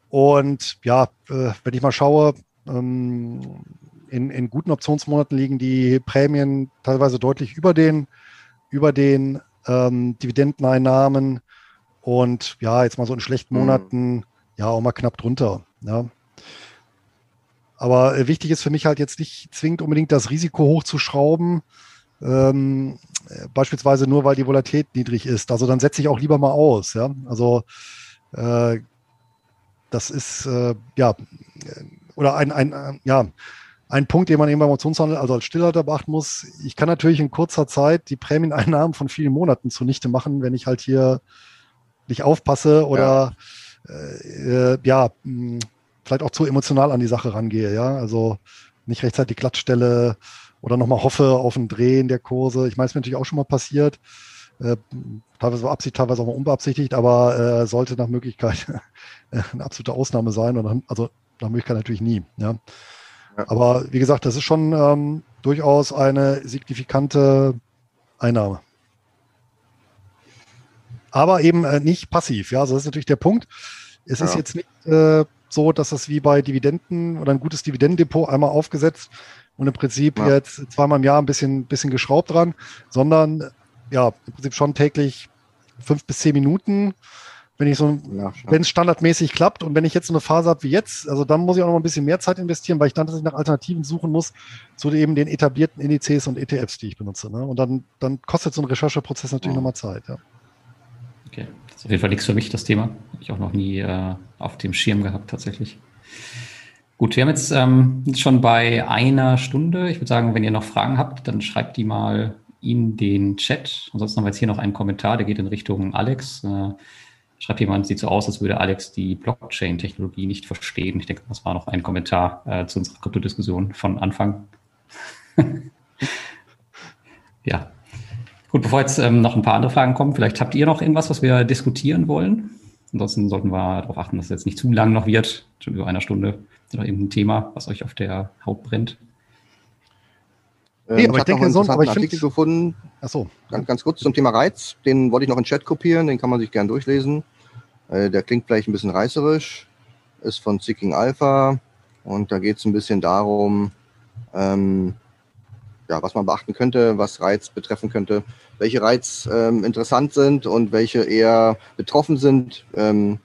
Und ja, äh, wenn ich mal schaue, ähm, in, in guten Optionsmonaten liegen die Prämien teilweise deutlich über den, über den ähm, Dividendeneinnahmen. Und ja, jetzt mal so in schlechten mhm. Monaten, mhm. ja, auch mal knapp drunter. Ja. Aber äh, wichtig ist für mich halt jetzt nicht zwingend unbedingt das Risiko hochzuschrauben, ähm, beispielsweise nur, weil die Volatilität niedrig ist. Also dann setze ich auch lieber mal aus. Ja? Also äh, das ist äh, ja oder ein, ein, äh, ja, ein Punkt, den man eben beim Optionshandel, also als Stillhalter beachten muss. Ich kann natürlich in kurzer Zeit die Prämieneinnahmen von vielen Monaten zunichte machen, wenn ich halt hier nicht aufpasse oder ja, äh, ja vielleicht auch zu emotional an die Sache rangehe, ja. Also nicht rechtzeitig glatt stelle oder nochmal hoffe auf ein Drehen der Kurse. Ich meine, es ist mir natürlich auch schon mal passiert. Äh, teilweise beabsichtigt, teilweise auch mal unbeabsichtigt, aber äh, sollte nach Möglichkeit eine absolute Ausnahme sein. Und dann, also nach Möglichkeit natürlich nie. Ja. ja. Aber wie gesagt, das ist schon ähm, durchaus eine signifikante Einnahme. Aber eben äh, nicht passiv. Ja, also das ist natürlich der Punkt. Es ja. ist jetzt nicht äh, so, dass das wie bei Dividenden oder ein gutes Dividendendepot einmal aufgesetzt und im Prinzip ja. jetzt zweimal im Jahr ein bisschen, bisschen geschraubt dran, sondern ja, im Prinzip schon täglich fünf bis zehn Minuten. Wenn ich so, ja, wenn es standardmäßig klappt und wenn ich jetzt so eine Phase habe wie jetzt, also dann muss ich auch noch mal ein bisschen mehr Zeit investieren, weil ich dann tatsächlich nach Alternativen suchen muss zu eben den etablierten Indizes und ETFs, die ich benutze. Ne? Und dann, dann kostet so ein Rechercheprozess natürlich oh. nochmal Zeit. Ja. Okay, das ist auf jeden Fall nichts für mich, das Thema. Habe ich auch noch nie äh, auf dem Schirm gehabt, tatsächlich. Gut, wir haben jetzt ähm, schon bei einer Stunde. Ich würde sagen, wenn ihr noch Fragen habt, dann schreibt die mal in den Chat. Ansonsten haben wir jetzt hier noch einen Kommentar, der geht in Richtung Alex. Äh, schreibt jemand, sieht so aus, als würde Alex die Blockchain-Technologie nicht verstehen. Ich denke, das war noch ein Kommentar äh, zu unserer Kryptodiskussion von Anfang. ja. Gut, bevor jetzt ähm, noch ein paar andere Fragen kommen, vielleicht habt ihr noch irgendwas, was wir diskutieren wollen. Ansonsten sollten wir darauf achten, dass es jetzt nicht zu lang noch wird, schon über einer Stunde. Oder irgendein Thema, was euch auf der Haut brennt. Ähm, nee, aber ich, ich denke, so einen Artikel gefunden. Ach so. Ganz, ganz kurz zum Thema Reiz. Den wollte ich noch in den Chat kopieren. Den kann man sich gern durchlesen. Äh, der klingt vielleicht ein bisschen reißerisch. Ist von Seeking Alpha. Und da geht es ein bisschen darum, ähm, ja, was man beachten könnte, was Reiz betreffen könnte, welche Reiz ähm, interessant sind und welche eher betroffen sind. Ähm,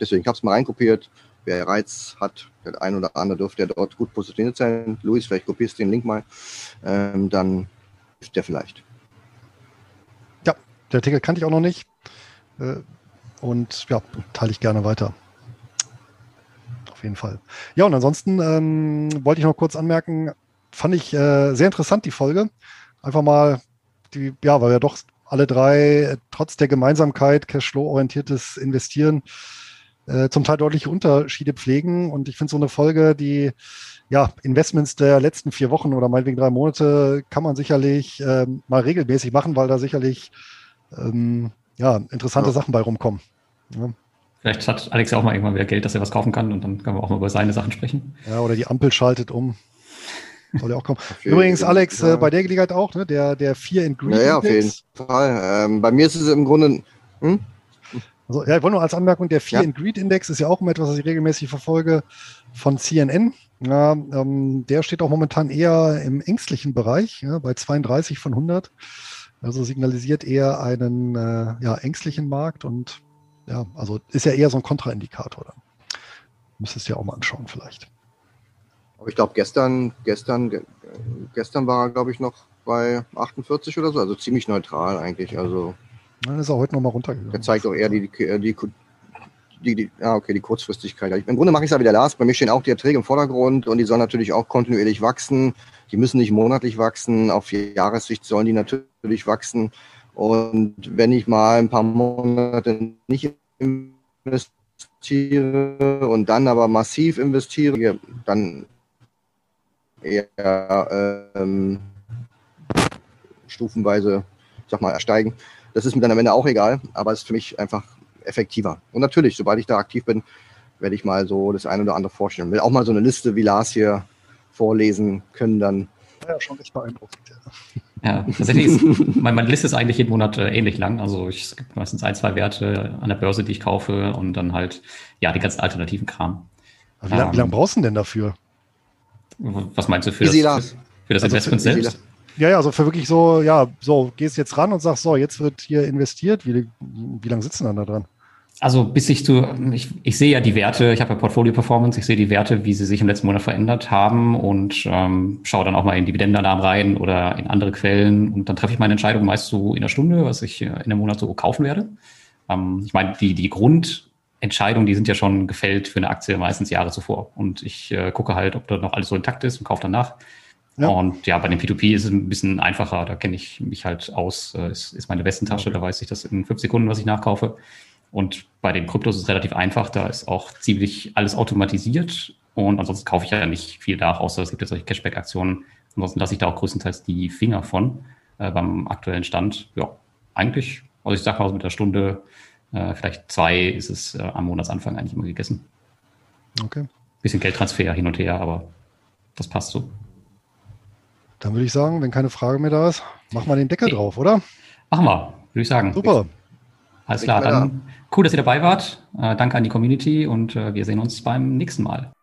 deswegen habe ich es mal reinkopiert. Wer Reiz hat, der ein oder andere dürfte ja dort gut positioniert sein. Luis, vielleicht kopierst du den Link mal. Ähm, dann ist der vielleicht. Ja, der Artikel kannte ich auch noch nicht. Äh, und ja, teile ich gerne weiter. Auf jeden Fall. Ja, und ansonsten ähm, wollte ich noch kurz anmerken, fand ich äh, sehr interessant, die Folge. Einfach mal, die, ja, weil wir doch alle drei trotz der Gemeinsamkeit Cashflow-orientiertes Investieren äh, zum Teil deutliche Unterschiede pflegen. Und ich finde so eine Folge, die ja, Investments der letzten vier Wochen oder meinetwegen drei Monate kann man sicherlich ähm, mal regelmäßig machen, weil da sicherlich ähm, ja, interessante ja. Sachen bei rumkommen. Ja. Vielleicht hat Alex ja auch mal irgendwann wieder Geld, dass er was kaufen kann und dann können wir auch mal über seine Sachen sprechen. Ja, oder die Ampel schaltet um. Soll ja auch kommen. Übrigens, Alex, ja. äh, bei der Gelegenheit auch, ne? Der, der Fear and Greed. Ja, ja, auf jeden Fall. Ähm, bei mir ist es im Grunde. Hm? Also, ja, ich wollte nur als Anmerkung, der Fear ja. and Greed Index ist ja auch immer etwas, was ich regelmäßig verfolge von CNN. Ja, ähm, der steht auch momentan eher im ängstlichen Bereich, ja, bei 32 von 100. Also signalisiert eher einen äh, ja, ängstlichen Markt und ja, also ist ja eher so ein Kontraindikator. Dann. Müsstest du dir auch mal anschauen vielleicht. Aber ich glaube, gestern, gestern, gestern war er, glaube ich, noch bei 48 oder so, also ziemlich neutral eigentlich. Also dann ist er heute nochmal runtergegangen. Der zeigt auch eher die, die, die, die, die, ah, okay, die Kurzfristigkeit. Im Grunde mache ich es ja wieder Lars. Bei mir stehen auch die Erträge im Vordergrund und die sollen natürlich auch kontinuierlich wachsen. Die müssen nicht monatlich wachsen. Auf Jahressicht sollen die natürlich wachsen. Und wenn ich mal ein paar Monate nicht investiere und dann aber massiv investiere, dann eher ähm, stufenweise, sag mal, ersteigen. Das ist mir dann am Ende auch egal, aber es ist für mich einfach effektiver. Und natürlich, sobald ich da aktiv bin, werde ich mal so das eine oder andere vorstellen. Will auch mal so eine Liste wie Lars hier vorlesen können, dann. Ja, schon recht beeindruckend. Ja, tatsächlich ist, meine, meine Liste ist eigentlich jeden Monat äh, ähnlich lang. Also ich, es gibt meistens ein, zwei Werte an der Börse, die ich kaufe und dann halt, ja, die ganzen alternativen Kram. Wie, ähm, wie lange brauchst du denn dafür? Was meinst du für Easy das, für, für das also Investment für, selbst? Ja, ja, also für wirklich so, ja, so, gehst jetzt ran und sagst, so, jetzt wird hier investiert. Wie, wie lange sitzen dann da dran? Also bis ich zu, ich, ich sehe ja die Werte, ich habe ja Portfolio Performance, ich sehe die Werte, wie sie sich im letzten Monat verändert haben und ähm, schaue dann auch mal in Dividendenannahmen rein oder in andere Quellen und dann treffe ich meine Entscheidung meist so in einer Stunde, was ich in einem Monat so kaufen werde. Ähm, ich meine, die, die Grundentscheidungen, die sind ja schon gefällt für eine Aktie meistens Jahre zuvor und ich äh, gucke halt, ob da noch alles so intakt ist und kaufe danach. Ja. Und ja, bei dem P2P ist es ein bisschen einfacher. Da kenne ich mich halt aus. Äh, ist, ist meine Westentasche. Da weiß ich das in fünf Sekunden, was ich nachkaufe. Und bei den Kryptos ist es relativ einfach, da ist auch ziemlich alles automatisiert und ansonsten kaufe ich ja nicht viel da, außer es gibt ja solche Cashback-Aktionen. Ansonsten lasse ich da auch größtenteils die Finger von äh, beim aktuellen Stand. Ja, eigentlich, also ich sage mal, mit der Stunde, äh, vielleicht zwei ist es äh, am Monatsanfang eigentlich immer gegessen. Okay. Bisschen Geldtransfer hin und her, aber das passt so. Dann würde ich sagen, wenn keine Frage mehr da ist, machen wir den Deckel okay. drauf, oder? Machen wir, würde ich sagen. Super. Alles klar, dann cool, dass ihr dabei wart. Äh, danke an die Community und äh, wir sehen uns beim nächsten Mal.